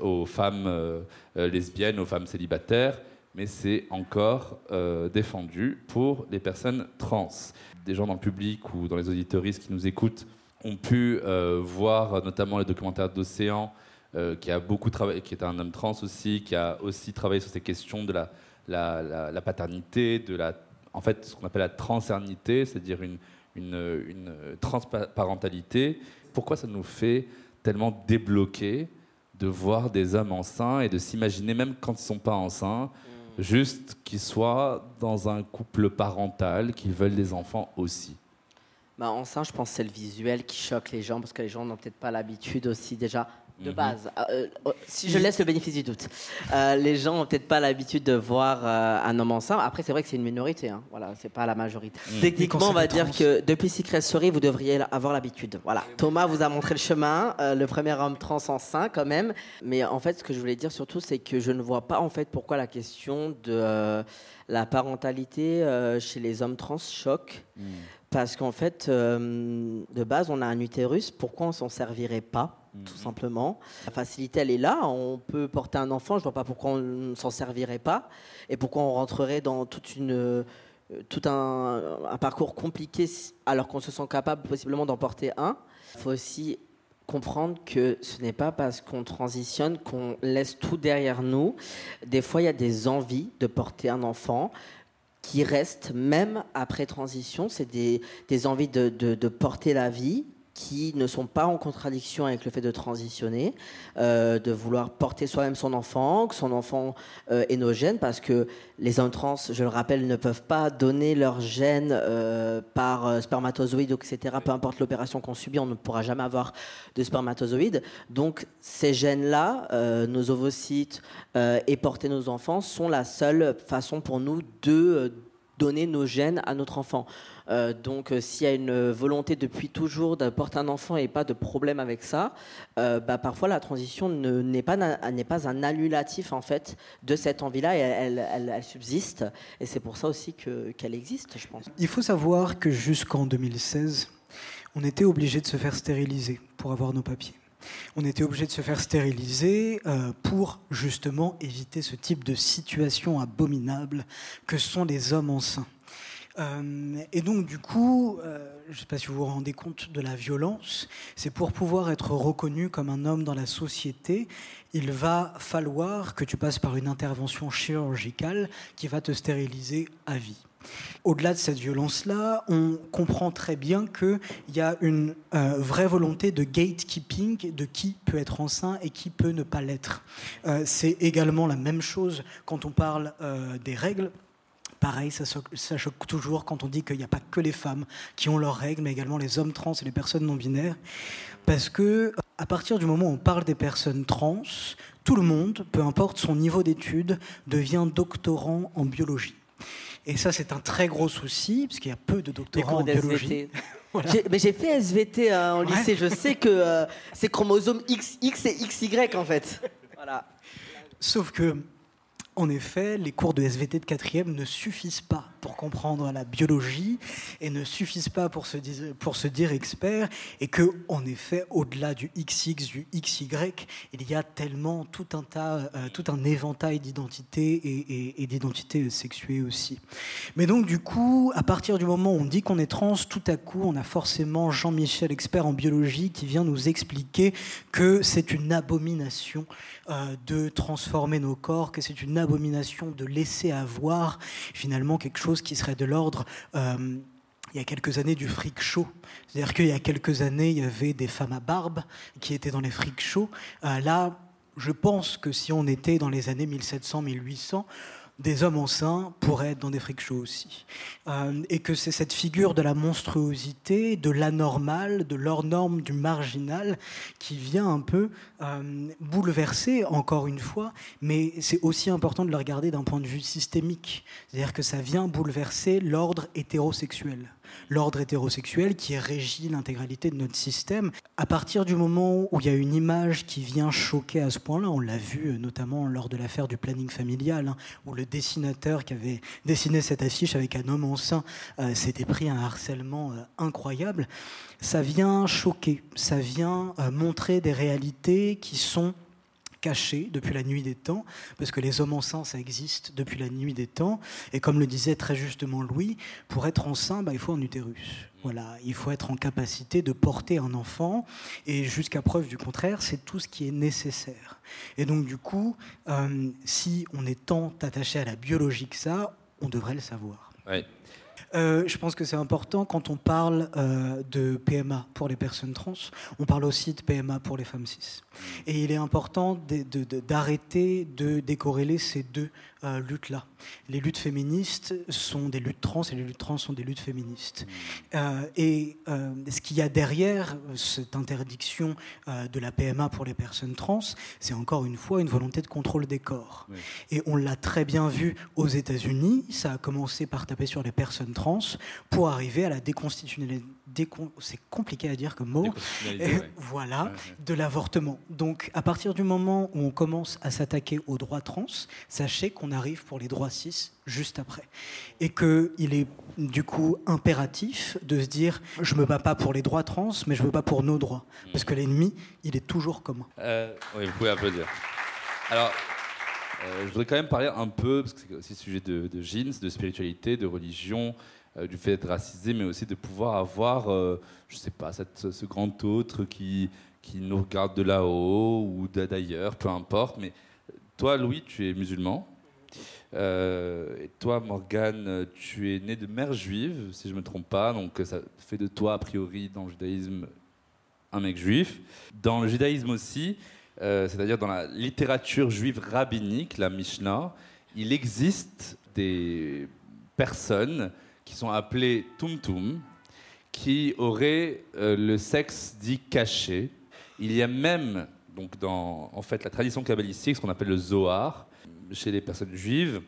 aux, femmes euh, euh, lesbiennes, aux femmes célibataires, mais c'est encore euh, défendu pour les personnes trans. Des gens dans le public ou dans les auditoristes qui nous écoutent ont pu voir notamment le documentaire d'Océan, qui a beaucoup travaillé, qui est un homme trans aussi, qui a aussi travaillé sur ces questions de la- la paternité, de la, en fait, ce qu'on appelle la transernité, c'est-à-dire une, une, une transparentalité. Pourquoi ça nous fait tellement débloquer de voir des hommes enceints et de s'imaginer, même quand ils ne sont pas enceints, juste qu'ils soient dans un couple parental, qu'ils veulent des enfants aussi? Bah, enceint, je pense que c'est le visuel qui choque les gens parce que les gens n'ont peut-être pas l'habitude aussi déjà de Mhm. base. Euh, euh, si je laisse le bénéfice du doute, euh, les gens n'ont peut-être pas l'habitude de voir euh, un homme enceint. Après, c'est vrai que c'est une minorité. Hein. Voilà, c'est pas la majorité. Mhm. Techniquement, on va dire trans- que depuis Secret Story, vous devriez avoir l'habitude. Voilà. Thomas vous a montré le chemin, euh, le premier homme trans enceint quand même. Mais en fait, ce que je voulais dire surtout, c'est que je ne vois pas en fait pourquoi la question de euh, la parentalité euh, chez les hommes trans choque. Parce qu'en fait, euh, de base, on a un utérus. Pourquoi on s'en servirait pas, tout simplement La facilité, elle est là. On peut porter un enfant. Je vois pas pourquoi on ne s'en servirait pas et pourquoi on rentrerait dans toute une euh, tout un, un parcours compliqué alors qu'on se sent capable possiblement d'en porter un. Il faut aussi comprendre que ce n'est pas parce qu'on transitionne qu'on laisse tout derrière nous. Des fois, il y a des envies de porter un enfant qui restent même après transition. C'est des, des envies de, de- de porter la vie qui ne sont pas en contradiction avec le fait de transitionner, euh, de vouloir porter soi-même son enfant, que son enfant euh, est nos gènes, parce que les hommes trans, je le rappelle, ne peuvent pas donner leurs gènes euh, par euh, spermatozoïde, etc. Peu importe l'opération qu'on subit, on ne pourra jamais avoir de spermatozoïdes. Donc ces gènes-là, nos ovocytes et porter nos enfants, sont la seule façon pour nous de donner nos gènes à notre enfant. Euh, donc, euh, s'il y a une volonté depuis toujours de porter un enfant et pas de problème avec ça, euh, bah, parfois la transition ne- n'est pas, un annulatif en fait de cette envie-là et elle, subsiste. Et c'est pour ça aussi que- qu'elle existe, je pense. Il faut savoir que jusqu'en 2016, on était obligé de se faire stériliser pour avoir nos papiers. On était obligé de se faire stériliser pour justement éviter ce type de situation abominable que sont les hommes enceints. Euh, et donc du coup, euh, je ne sais pas si vous vous rendez compte de la violence, c'est pour pouvoir être reconnu comme un homme dans la société, il va falloir que tu passes par une intervention chirurgicale qui va te stériliser à vie. Au-delà de cette violence-là, on comprend très bien qu'il y a une euh, vraie volonté de gatekeeping de qui peut être enceint et qui peut ne pas l'être. C'est également la même chose quand on parle des règles. Pareil, ça, ça, choque toujours quand on dit qu'il n'y a pas que les femmes qui ont leurs règles, mais également les hommes trans et les personnes non binaires. Parce que, à partir du moment où on parle des personnes trans, tout le monde, peu importe son niveau d'études, devient doctorant en biologie. Et ça, c'est un très gros souci, parce qu'il y a peu de doctorants en biologie. Mais j'ai fait SVT hein, en lycée, je sais que euh, c'est chromosome XX et XY en fait. Voilà. Sauf que en effet, les cours de SVT de quatrième ne suffisent pas comprendre la biologie et ne suffisent pas pour se dire, pour se dire expert et que, en effet, au-delà du XX, du XY, il y a tellement tout un tas, euh, tout un éventail d'identités et, d'identités sexuées aussi. Mais donc, du coup, à partir du moment où on dit qu'on est trans, tout à coup, on a forcément Jean-Michel, expert en biologie, qui vient nous expliquer que c'est une abomination euh, de transformer nos corps, que c'est une abomination de laisser avoir finalement quelque chose qui serait de l'ordre euh, il y a quelques années du freak show. C'est-à-dire qu'il y a quelques années, il y avait des femmes à barbe qui étaient dans les freak shows. Euh, là, je pense que si on était dans les années 1700-1800, des hommes enceints pourraient être dans des freak shows aussi. Euh, et que c'est cette figure de la monstruosité, de l'anormal, de l'hors norme, du marginal, qui vient un peu euh, bouleverser, encore une fois, mais c'est aussi important de le regarder d'un point de vue systémique. C'est-à-dire que ça vient bouleverser l'ordre hétérosexuel l'ordre hétérosexuel qui régit l'intégralité de notre système. À partir du moment où il y a une image qui vient choquer à ce point-là, on l'a vu euh, notamment lors de l'affaire du planning familial, hein, où le dessinateur qui avait dessiné cette affiche avec un homme enceint euh, s'était pris un harcèlement euh, incroyable, ça vient choquer, ça vient montrer des réalités qui sont caché depuis la nuit des temps, parce que les hommes enceints, ça existe depuis la nuit des temps. Et comme le disait très justement Louis, pour être enceint, bah, il faut un utérus. Voilà, il faut être en capacité de porter un enfant, et jusqu'à preuve du contraire, c'est tout ce qui est nécessaire. Et donc du coup, euh, si on est tant attaché à la biologie que ça, on devrait le savoir. Euh, je pense que c'est important quand on parle euh, de PMA pour les personnes trans, on parle aussi de PMA pour les femmes cis. Et il est important d'arrêter de, décorréler ces deux euh, luttes-là. Les luttes féministes sont des luttes trans et les luttes trans sont des luttes féministes. et ce qu'il y a derrière cette interdiction de la PMA pour les personnes trans, c'est encore une fois une volonté de contrôle des corps. Et on l'a très bien vu aux États-Unis, ça a commencé par taper sur les personnes trans pour arriver à la déconstitutionnalisation. C'est compliqué à dire comme mot. Voilà, de l'avortement. Donc, à partir du moment où on commence à s'attaquer aux droits trans, sachez qu'on arrive pour les droits cis juste après. Et qu'il est du coup impératif de se dire je me bats pas pour les droits trans, mais je me bats pour nos droits. Parce que l'ennemi, il est toujours commun. Euh, oui, vous pouvez applaudir. Alors, euh, je voudrais quand même parler un peu, parce que c'est aussi sujet de, de jeans, de spiritualité, de religion, du fait d'être racisé, mais aussi de pouvoir avoir, euh, je sais pas, ce grand autre qui, qui nous regarde de là-haut ou d'ailleurs, peu importe. Mais toi, Louis, tu es musulman. et toi, Morgane, tu es né de mère juive, si je ne me trompe pas, donc ça fait de toi, a priori, dans le judaïsme, un mec juif. Dans le judaïsme aussi, euh, c'est-à-dire dans la littérature juive rabbinique, la Mishnah, il existe des personnes qui sont appelées tumtum, qui auraient euh, le sexe dit caché. Il y a même, donc dans en fait, la tradition kabbalistique, ce qu'on appelle le Zohar, chez les personnes juives,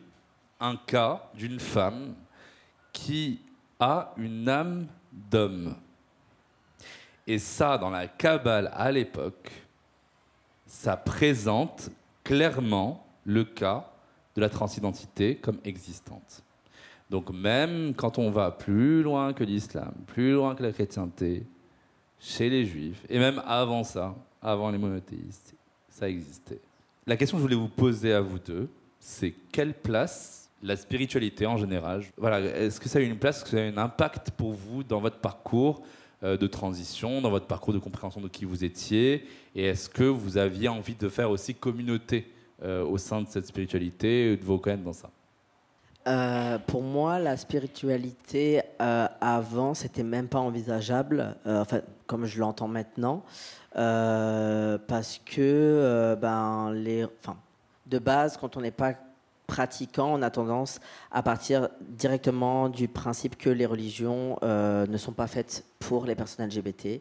un cas d'une femme qui a une âme d'homme. Et ça, dans la Kabbale à l'époque, ça présente clairement le cas de la transidentité comme existante. Donc même quand on va plus loin que l'islam, plus loin que la chrétienté, chez les juifs, et même avant ça, avant les monothéistes, ça existait. La question que je voulais vous poser à vous deux, c'est quelle place la spiritualité en général, voilà, est-ce que ça a une place, est-ce que ça a un impact pour vous dans votre parcours euh, de transition, dans votre parcours de compréhension de qui vous étiez Et est-ce que vous aviez envie de faire aussi communauté euh, au sein de cette spiritualité, de vos dans ça? Euh, pour moi, la spiritualité euh, avant, c'était même pas envisageable, euh, enfin, comme je l'entends maintenant, euh, parce que ben, les, enfin, de base, quand on n'est pas pratiquant, on a tendance à partir directement du principe que les religions ne sont pas faites pour les personnes LGBT.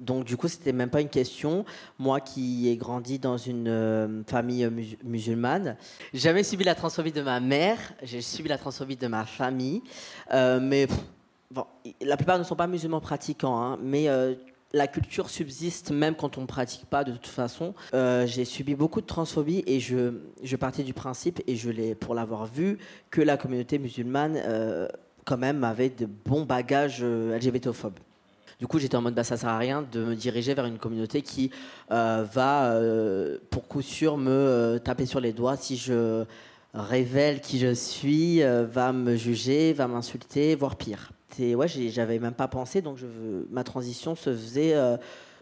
Donc du coup, c'était même pas une question. Moi qui ai grandi dans une euh, famille mus- musulmane, j'ai jamais subi la transphobie de ma mère, j'ai subi la transphobie de ma famille, Euh, mais bon, la plupart ne sont pas musulmans pratiquants, hein, mais euh, la culture subsiste même quand on ne pratique pas de toute façon. J'ai subi beaucoup de transphobie et je, je partais du principe, et je l'ai pour l'avoir vu, que la communauté musulmane quand même avait de bons bagages euh, LGBTophobes. Du coup, j'étais en mode, bah, ça sert à rien de me diriger vers une communauté qui euh, va, euh, pour coup sûr, me euh, taper sur les doigts si je révèle qui je suis, va me juger, va m'insulter, voire pire. Ouais, j'avais même pas pensé, donc ma transition se faisait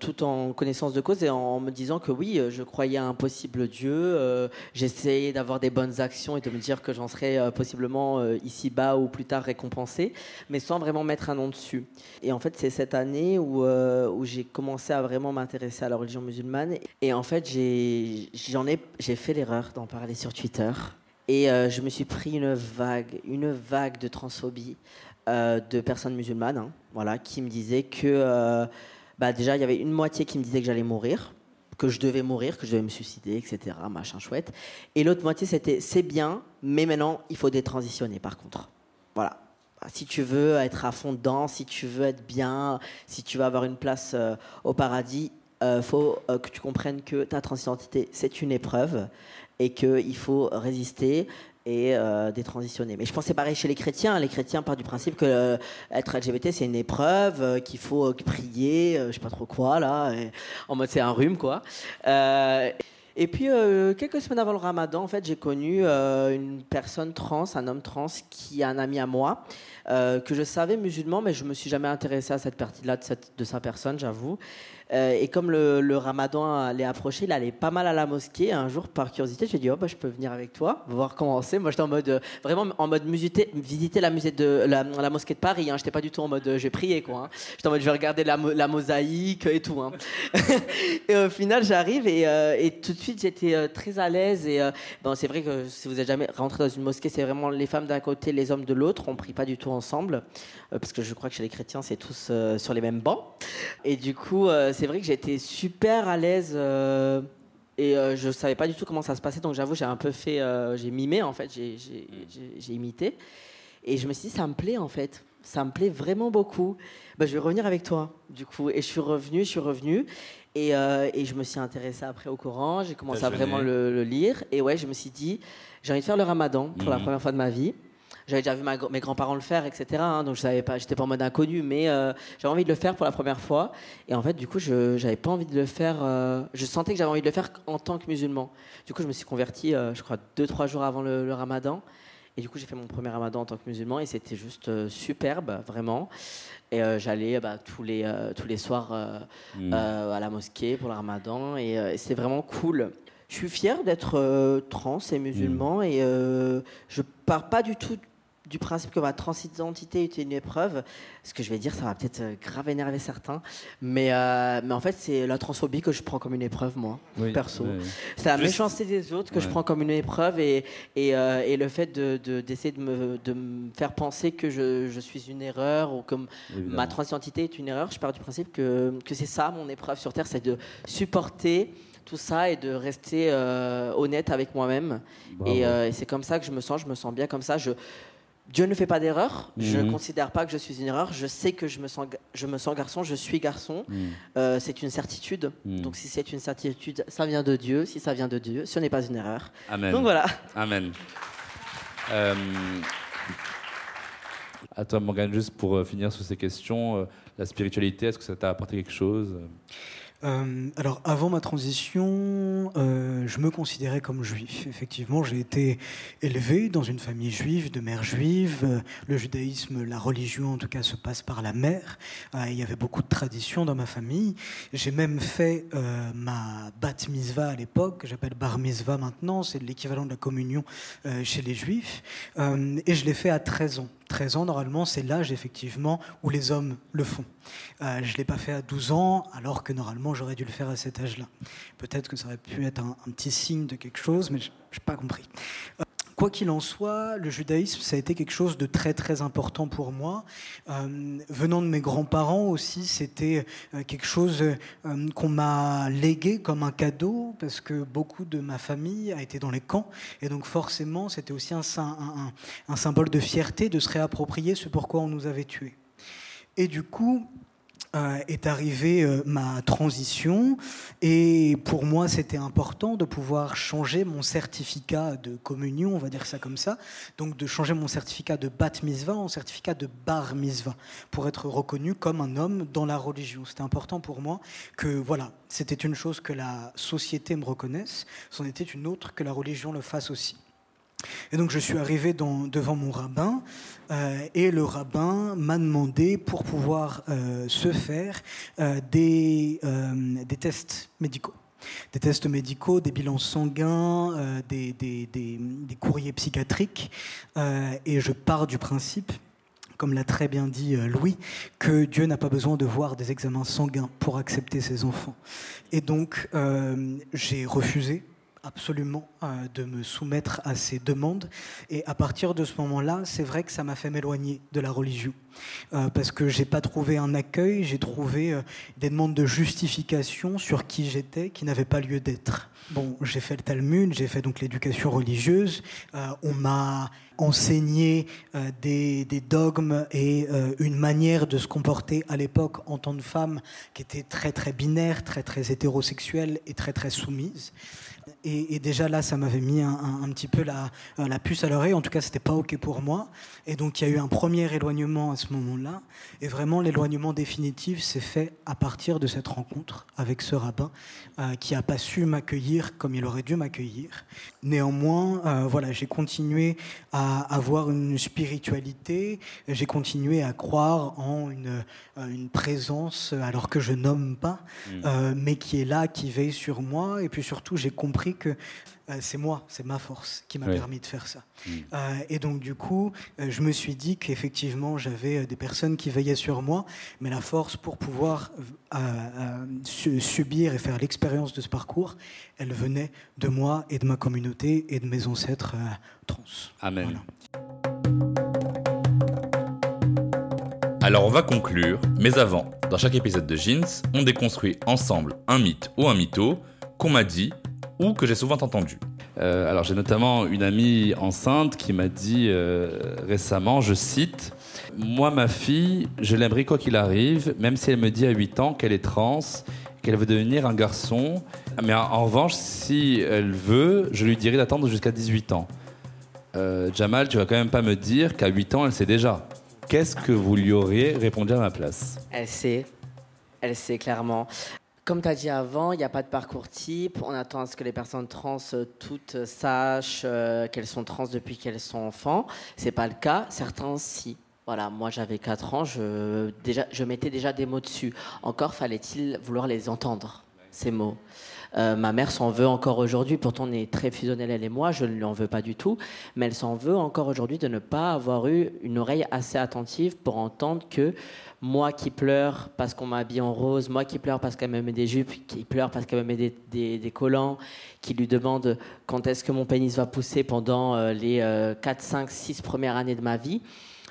tout en connaissance de cause et en me disant que oui, euh, je croyais à un possible Dieu. euh, J'essayais d'avoir des bonnes actions et de me dire que j'en serais euh, possiblement ici-bas ou plus tard récompensé, mais sans vraiment mettre un nom dessus. Et en fait, c'est cette année où, où j'ai commencé à vraiment m'intéresser à la religion musulmane. Et en fait, j'ai ai, fait l'erreur d'en parler sur Twitter. Et je me suis pris une vague, une vague de transphobie de personnes musulmanes, hein, voilà, qui me disaient que, bah, déjà, il y avait une moitié qui me disait que j'allais mourir, que je devais mourir, que je devais me suicider, etc., machin chouette. Et l'autre moitié, c'était c'est bien, mais maintenant, il faut détransitionner, par contre. Voilà. Si tu veux être à fond dedans, si tu veux être bien, si tu veux avoir une place euh, au paradis, il faut euh, que tu comprennes que ta transidentité, c'est une épreuve et qu'il faut résister et euh, détransitionner. Mais je pense c'est pareil chez les chrétiens. Les chrétiens partent du principe que euh, être LGBT, c'est une épreuve, euh, qu'il faut euh, prier, je sais pas trop quoi, là, en mode c'est un rhume, quoi. Et puis, quelques semaines avant le ramadan, en fait, j'ai connu une personne trans, un homme trans, qui est un ami à moi, que je savais musulman, mais je me suis jamais intéressé à cette partie-là de sa personne, j'avoue. Euh, et comme le, ramadan allait approcher, il allait pas mal à la mosquée. Un jour, par curiosité, j'ai dit, oh, bah, je peux venir avec toi, voir comment c'est. Moi, j'étais en mode, euh, vraiment en mode visiter la, musée de, la, mosquée de Paris. Hein. J'étais pas du tout en mode, euh, je vais prier, quoi. hein. J'étais en mode, je vais regarder la, mo- la mosaïque et tout. hein. et au final, j'arrive et, euh, tout de suite, j'étais très à l'aise. Et bon, c'est vrai que si vous êtes jamais rentré dans une mosquée, c'est vraiment les femmes d'un côté, les hommes de l'autre. On prie pas du tout ensemble. Parce que je crois que chez les chrétiens, c'est tous sur les mêmes bancs. Et du coup, euh, c'est vrai que j'étais super à l'aise. euh, et euh, je savais pas du tout comment ça se passait. Donc j'avoue, j'ai un peu fait. euh, j'ai mimé, en fait. J'ai- J'ai imité. Et je me suis dit, ça me plaît, en fait. Ça me plaît vraiment beaucoup. Bah, je vais revenir avec toi, du coup. Et je suis revenu, je suis revenu. Et, euh, et je me suis intéressée après au Coran. J'ai commencé à vraiment le, le lire. Et ouais, je me suis dit, j'ai envie de faire le ramadan pour la Mhm. première fois de ma vie. J'avais déjà vu ma mes grands-parents le faire, etc. hein, donc je savais pas, j'étais pas en mode inconnu, mais euh, j'avais envie de le faire pour la première fois. Et en fait, du coup, je j'avais pas envie de le faire. euh, je sentais que j'avais envie de le faire en tant que musulman. Du coup, je me suis converti, euh, je crois, deux trois jours avant le, le Ramadan. Et du coup, j'ai fait mon premier Ramadan en tant que musulman et c'était juste superbe, vraiment. Et j'allais bah, tous les tous les soirs euh, Mm. euh, à la mosquée pour le Ramadan et, et c'est vraiment cool. Je suis fier d'être euh, trans et musulman et euh, je pars pas du tout du principe que ma transidentité était une épreuve. Ce que je vais dire, ça va peut-être euh, grave énerver certains, mais, euh, mais en fait, c'est la transphobie que je prends comme une épreuve, moi, Oui, perso. oui. C'est la Juste- méchanceté des autres que je prends comme une épreuve et, et, euh, et le fait d'essayer de, me, de me faire penser que je, je suis une erreur ou Évidemment. ma transidentité est une erreur, je pars du principe que, que c'est ça mon épreuve sur Terre, c'est de supporter tout ça et de rester euh, honnête avec moi-même. Et, euh, et c'est comme ça que je me sens, je me sens bien comme ça. Je, Dieu ne fait pas d'erreur, je ne Mhm. considère pas que je suis une erreur, je sais que je me sens, ga- je me sens garçon, je suis garçon. Mm. Euh, c'est une certitude. Mhm. Donc si c'est une certitude, ça vient de Dieu. Si ça vient de Dieu, ce n'est pas une erreur. Amen. Donc voilà. Amen. Euh, à toi, Morgane, juste pour euh, finir sur ces questions, la spiritualité, est-ce que ça t'a apporté quelque chose? Euh, alors, avant ma transition, euh, je me considérais comme juif. Effectivement, j'ai été élevé dans une famille juive, de mère juive. Euh, le judaïsme, la religion en tout cas, se passe par la mère. Il y avait beaucoup de traditions dans ma famille. J'ai même fait ma bat mitzvah à l'époque, que j'appelle bar mitzvah maintenant, c'est l'équivalent de la communion chez les juifs. et je l'ai fait à 13 ans. 13 ans, normalement, c'est l'âge effectivement où les hommes le font. Euh, je ne l'ai pas fait à 12 ans, alors que normalement j'aurais dû le faire à cet âge-là. Peut-être que ça aurait pu être un, petit signe de quelque chose, mais je n'ai pas compris. Euh, Quoi qu'il en soit, le judaïsme, ça a été quelque chose de très très important pour moi. Euh, venant de mes grands-parents aussi, c'était euh, quelque chose euh, qu'on m'a légué comme un cadeau, parce que beaucoup de ma famille a été dans les camps, et donc forcément, c'était aussi un, un, un symbole de fierté de se réapproprier ce pourquoi on nous avait tués. Et du coup, est arrivée euh, ma transition et pour moi c'était important de pouvoir changer mon certificat de communion, on va dire ça comme ça, donc de changer mon certificat de bat mitzvah en certificat de bar mitzvah pour être reconnu comme un homme dans la religion. C'était important pour moi que voilà, c'était une chose que la société me reconnaisse, c'en était une autre que la religion le fasse aussi. Et donc je suis arrivé devant mon rabbin euh, et le rabbin m'a demandé pour pouvoir euh, se faire euh, des, tests médicaux. Des tests médicaux, des bilans sanguins, des, courriers psychiatriques. et je pars du principe comme l'a très bien dit Louis, que Dieu n'a pas besoin de voir des examens sanguins pour accepter ses enfants. Et donc, j'ai refusé absolument euh, de me soumettre à ces demandes. Et à partir de ce moment-là, c'est vrai que ça m'a fait m'éloigner de la religion. Euh, parce que j'ai pas trouvé un accueil, j'ai trouvé euh, des demandes de justification sur qui j'étais qui n'avaient pas lieu d'être. Bon, j'ai fait le Talmud, j'ai fait donc l'éducation religieuse. on m'a enseigné des, des, dogmes et une manière de se comporter à l'époque en tant que femme qui était très très binaire, très très hétérosexuelle et très très soumise. Et, déjà là, ça m'avait mis un, petit peu la, euh, la puce à l'oreille. En tout cas, c'était pas ok pour moi. Et donc, il y a eu un premier éloignement à ce moment-là. Et vraiment, l'éloignement définitif s'est fait à partir de cette rencontre avec ce rabbin euh, qui a pas su m'accueillir comme il aurait dû m'accueillir. Néanmoins, euh, voilà, j'ai continué à avoir une spiritualité. J'ai continué à croire en une, une présence, alors que je nomme pas, mmh. mais qui est là, qui veille sur moi. Et puis surtout, j'ai compris que euh, c'est moi, c'est ma force qui m'a permis de faire ça. Mm. Euh, et donc du coup, euh, je me suis dit qu'effectivement, j'avais des personnes qui veillaient sur moi, mais la force pour pouvoir subir et faire l'expérience de ce parcours, elle venait de moi et de ma communauté et de mes ancêtres trans. Amen. Alors on va conclure, mais avant, dans chaque épisode de Jeans, on déconstruit ensemble un mythe ou un mytho qu'on m'a dit ou que j'ai souvent entendu. Euh, alors j'ai notamment une amie enceinte qui m'a dit euh, récemment, je cite, Moi ma fille, je l'aimerais quoi qu'il arrive, même si elle me dit à 8 ans qu'elle est trans, qu'elle veut devenir un garçon. Mais en, revanche, si elle veut, je lui dirai d'attendre jusqu'à 18 ans. Euh, Jamal, tu vas quand même pas me dire qu'à 8 ans, elle sait déjà. Qu'est-ce que vous lui auriez répondu à ma place? Elle sait. Elle sait clairement. Comme tu as dit avant, il n'y a pas de parcours type. On attend à ce que les personnes trans euh, toutes sachent euh, qu'elles sont trans depuis qu'elles sont enfants. C'est pas le cas. Certains, si. Voilà, moi j'avais 4 ans, je, déjà, je mettais déjà des mots dessus. Encore fallait-il vouloir les entendre, ces mots. Euh, ma mère s'en veut encore aujourd'hui, pourtant on est très fusionnels elle et moi, je ne lui en veux pas du tout, mais elle s'en veut encore aujourd'hui de ne pas avoir eu une oreille assez attentive pour entendre que moi qui pleure parce qu'on m'a habillé en rose, moi qui pleure parce qu'elle me met des jupes, qui pleure parce qu'elle me met des, des, collants, qui lui demande quand est-ce que mon pénis va pousser pendant euh, les 4, 5, 6 premières années de ma vie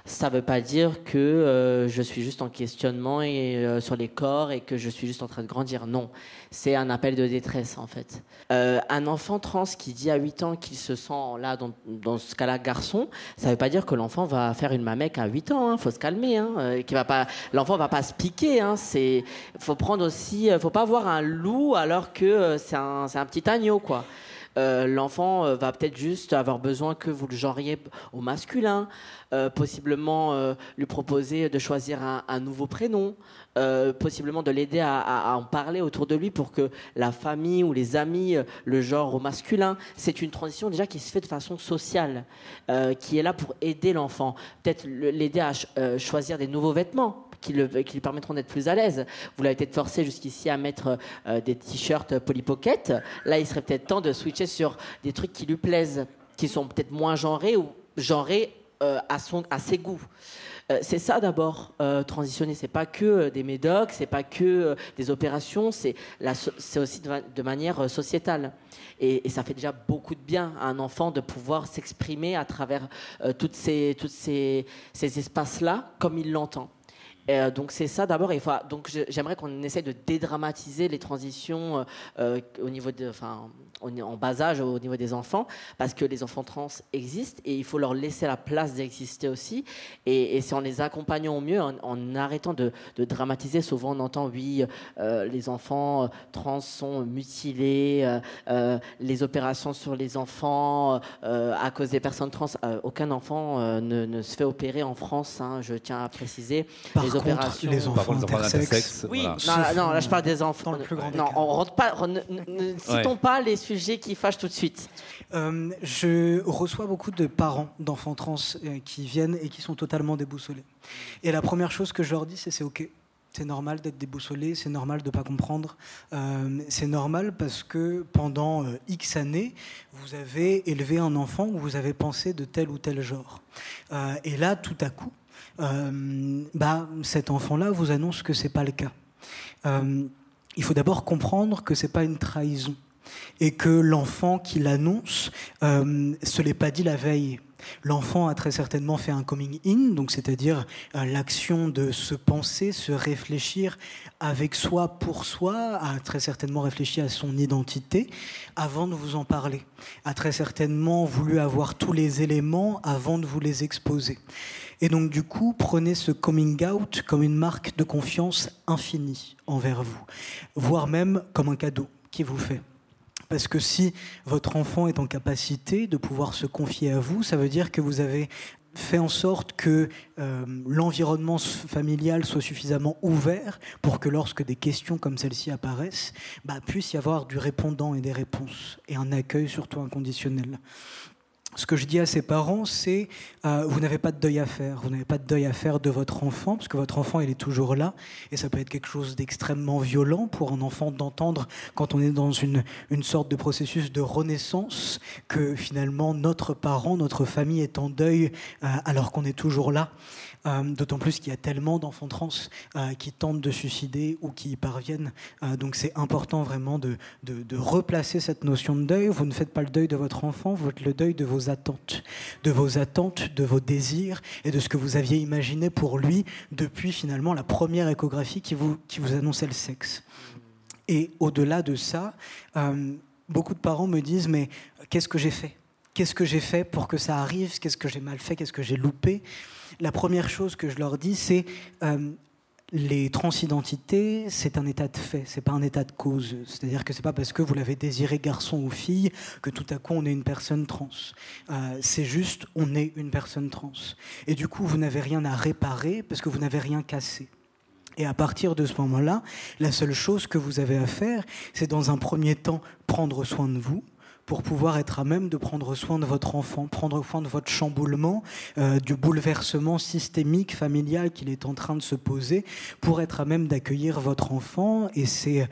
ça ne veut pas dire que euh, je suis juste en questionnement et, euh, sur les corps et que je suis juste en train de grandir. Non, c'est un appel de détresse en fait. Euh, un enfant trans qui dit à 8 ans qu'il se sent là, dans, ce cas-là, garçon, ça ne veut pas dire que l'enfant va faire une mamec à 8 ans. Il hein, faut se calmer. Hein, qui va pas, se piquer. Hein, c'est, faut prendre aussi, faut pas voir un loup alors que c'est un, un petit agneau quoi. Euh, L'enfant euh, va peut-être juste avoir besoin que vous le genriez au masculin, euh, possiblement lui proposer de choisir un, nouveau prénom, possiblement de l'aider à, en parler autour de lui pour que la famille ou les amis le genre au masculin. C'est une transition déjà qui se fait de façon sociale, qui est là pour aider l'enfant, peut-être l'aider à ch- choisir des nouveaux vêtements qui, lui permettront d'être plus à l'aise. Vous l'avez peut-être forcé jusqu'ici à mettre euh, des t-shirts Polly Pocket. Là, il serait peut-être temps de switcher sur des trucs qui lui plaisent, qui sont peut-être moins genrés ou genrés euh, à, son, à ses goûts. Euh, c'est ça d'abord euh, transitionner. C'est pas que des médocs, c'est pas que des opérations, c'est c'est aussi de, ma- de manière sociétale. Et, ça fait déjà beaucoup de bien à un enfant de pouvoir s'exprimer à travers toutes ces, toutes ces, ces espaces-là comme il l'entend. Euh, donc c'est ça d'abord. Donc j'aimerais qu'on essaie de dédramatiser les transitions euh, euh, au niveau de, en bas âge au niveau des enfants, parce que les enfants trans existent et il faut leur laisser la place d'exister aussi. Et, et c'est en les accompagnant au mieux, en, en arrêtant de, de dramatiser. Souvent on entend oui, euh, les enfants euh, trans sont mutilés, euh, les opérations sur les enfants euh, à cause des personnes trans. Euh, aucun enfant euh, ne, ne se fait opérer en France. hein, je tiens à préciser. Par les contre, opérations. les enfants les enfants intersexes, Oui, voilà. non, là, non, là je parle des enfants. Dans le plus grand des non, on rentre pas. re- ne, ne- ne citons pas les sujets qui fâchent tout de suite. Euh, je reçois beaucoup de parents d'enfants trans euh, qui viennent et qui sont totalement déboussolés. Et la première chose que je leur dis, c'est c'est OK. C'est normal d'être déboussolé, c'est normal de ne pas comprendre. Euh, c'est normal parce que pendant X années, vous avez élevé un enfant où vous avez pensé de tel ou tel genre. Et là, tout à coup, bah, cet enfant-là vous annonce que c'est pas le cas. Il faut d'abord comprendre que c'est pas une trahison et que l'enfant qui l'annonce euh, se l'est pas dit la veille. L'enfant a très certainement fait un coming in, donc c'est-à-dire euh, l'action de se penser, se réfléchir avec soi pour soi, a très certainement réfléchi à son identité avant de vous en parler, a très certainement voulu avoir tous les éléments avant de vous les exposer. Et donc du coup, prenez ce coming out comme une marque de confiance infinie envers vous, voire même comme un cadeau qui vous fait. Parce que si votre enfant est en capacité de pouvoir se confier à vous, ça veut dire que vous avez fait en sorte que euh, l'environnement familial soit suffisamment ouvert pour que lorsque des questions comme celle-ci apparaissent, bah, puisse y avoir du répondant et des réponses, et un accueil surtout inconditionnel. Ce que je dis à ses parents, c'est euh, vous n'avez pas de deuil à faire. Vous n'avez pas de deuil à faire de votre enfant, parce que votre enfant, il est toujours là. Et ça peut être quelque chose d'extrêmement violent pour un enfant d'entendre, quand on est dans une, une sorte de processus de renaissance, que finalement notre parent, notre famille est en deuil euh, alors qu'on est toujours là. Euh, D'autant plus qu'il y a tellement d'enfants trans euh, qui tentent de suicider ou qui y parviennent. Euh, donc c'est important vraiment de, de, replacer cette notion de deuil. Vous ne faites pas le deuil de votre enfant, vous faites le deuil de vos attentes, de vos attentes, de vos désirs et de ce que vous aviez imaginé pour lui depuis finalement la première échographie qui vous, annonçait le sexe. Et au-delà de ça, beaucoup de parents me disent mais qu'est-ce que j'ai fait? Qu'est-ce que j'ai fait pour que ça arrive? Qu'est-ce que j'ai mal fait? Qu'est-ce que j'ai loupé? La première chose que je leur dis, c'est euh, les transidentités, c'est un état de fait, c'est pas un état de cause. C'est-à-dire que c'est pas parce que vous l'avez désiré garçon ou fille que tout à coup on est une personne trans. Euh, c'est juste on est une personne trans. Et du coup, vous n'avez rien à réparer parce que vous n'avez rien cassé. Et à partir de ce moment-là, la seule chose que vous avez à faire, c'est dans un premier temps prendre soin de vous pour pouvoir être à même de prendre soin de votre enfant, prendre soin de votre chamboulement, euh, du bouleversement systémique, familial qu'il est en train de se poser, pour être à même d'accueillir votre enfant. Et c'est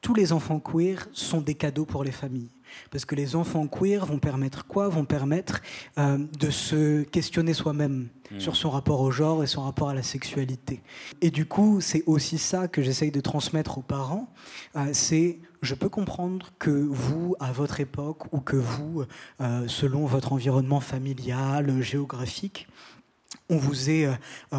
tous les enfants queer sont des cadeaux pour les familles. Parce que les enfants queer vont permettre quoi? Vont permettre euh, de se questionner soi-même sur son rapport au genre et son rapport à la sexualité. Et du coup, c'est aussi ça que j'essaye de transmettre aux parents. Euh, c'est je peux comprendre que vous, à votre époque, ou que vous, euh, selon votre environnement familial, géographique, on vous est, euh,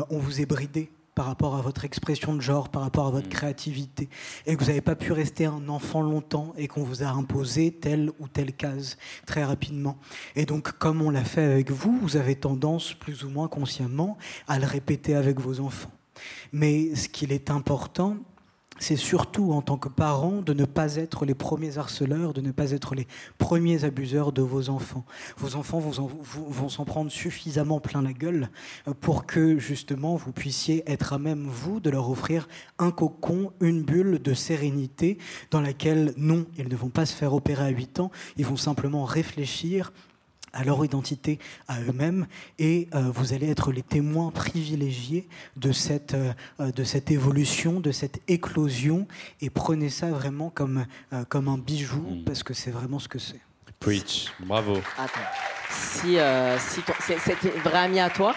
on vous est bridé par rapport à votre expression de genre, par rapport à votre créativité, et que vous n'avez pas pu rester un enfant longtemps et qu'on vous a imposé telle ou telle case très rapidement. Et donc, comme on l'a fait avec vous, vous avez tendance, plus ou moins consciemment, à le répéter avec vos enfants. Mais ce qu'il est important, c'est surtout en tant que parent de ne pas être les premiers harceleurs, de ne pas être les premiers abuseurs de vos enfants. Vos enfants vont s'en prendre suffisamment plein la gueule euh, pour que justement vous puissiez être à même, vous, de leur offrir un cocon, une bulle de sérénité dans laquelle, non, ils ne vont pas se faire opérer à 8 ans, ils vont simplement réfléchir à leur identité à eux-mêmes et euh, vous allez être les témoins privilégiés de cette, euh, de cette évolution, de cette éclosion et prenez ça vraiment comme, euh, comme un bijou mm. parce que c'est vraiment ce que c'est. Preach, bravo. Attends. Si, si c'est une vraie amie à toi?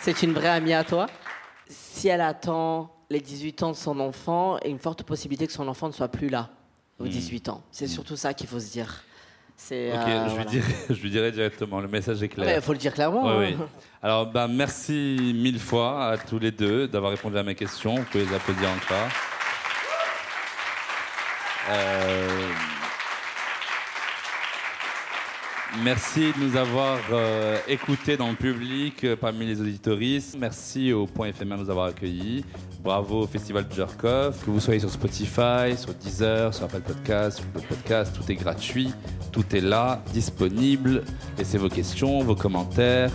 C'est une vraie amie à toi? Si elle attend les 18 ans de son enfant et une forte possibilité que son enfant ne soit plus là aux 18 mm. ans, c'est mm. surtout ça qu'il faut se dire. Euh, je, lui dirai, je, lui dirai, directement. Le message est clair. Il faut le dire clairement. Hein. Alors, bah, merci mille fois à tous les deux d'avoir répondu à mes questions. Vous pouvez les applaudir encore. Euh... Merci de nous avoir euh, écoutés dans le public euh, parmi les auditoristes. Merci au Point éphémère de nous avoir accueillis. Bravo au Festival de. Que vous soyez sur Spotify, sur Deezer, sur Apple Podcast, sur le podcast, tout est gratuit, tout est là, disponible. Laissez vos questions, vos commentaires.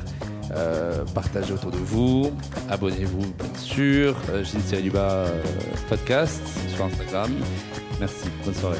Euh, partagez autour de vous, abonnez-vous bien sûr, euh, podcast sur Instagram. Merci, bonne soirée.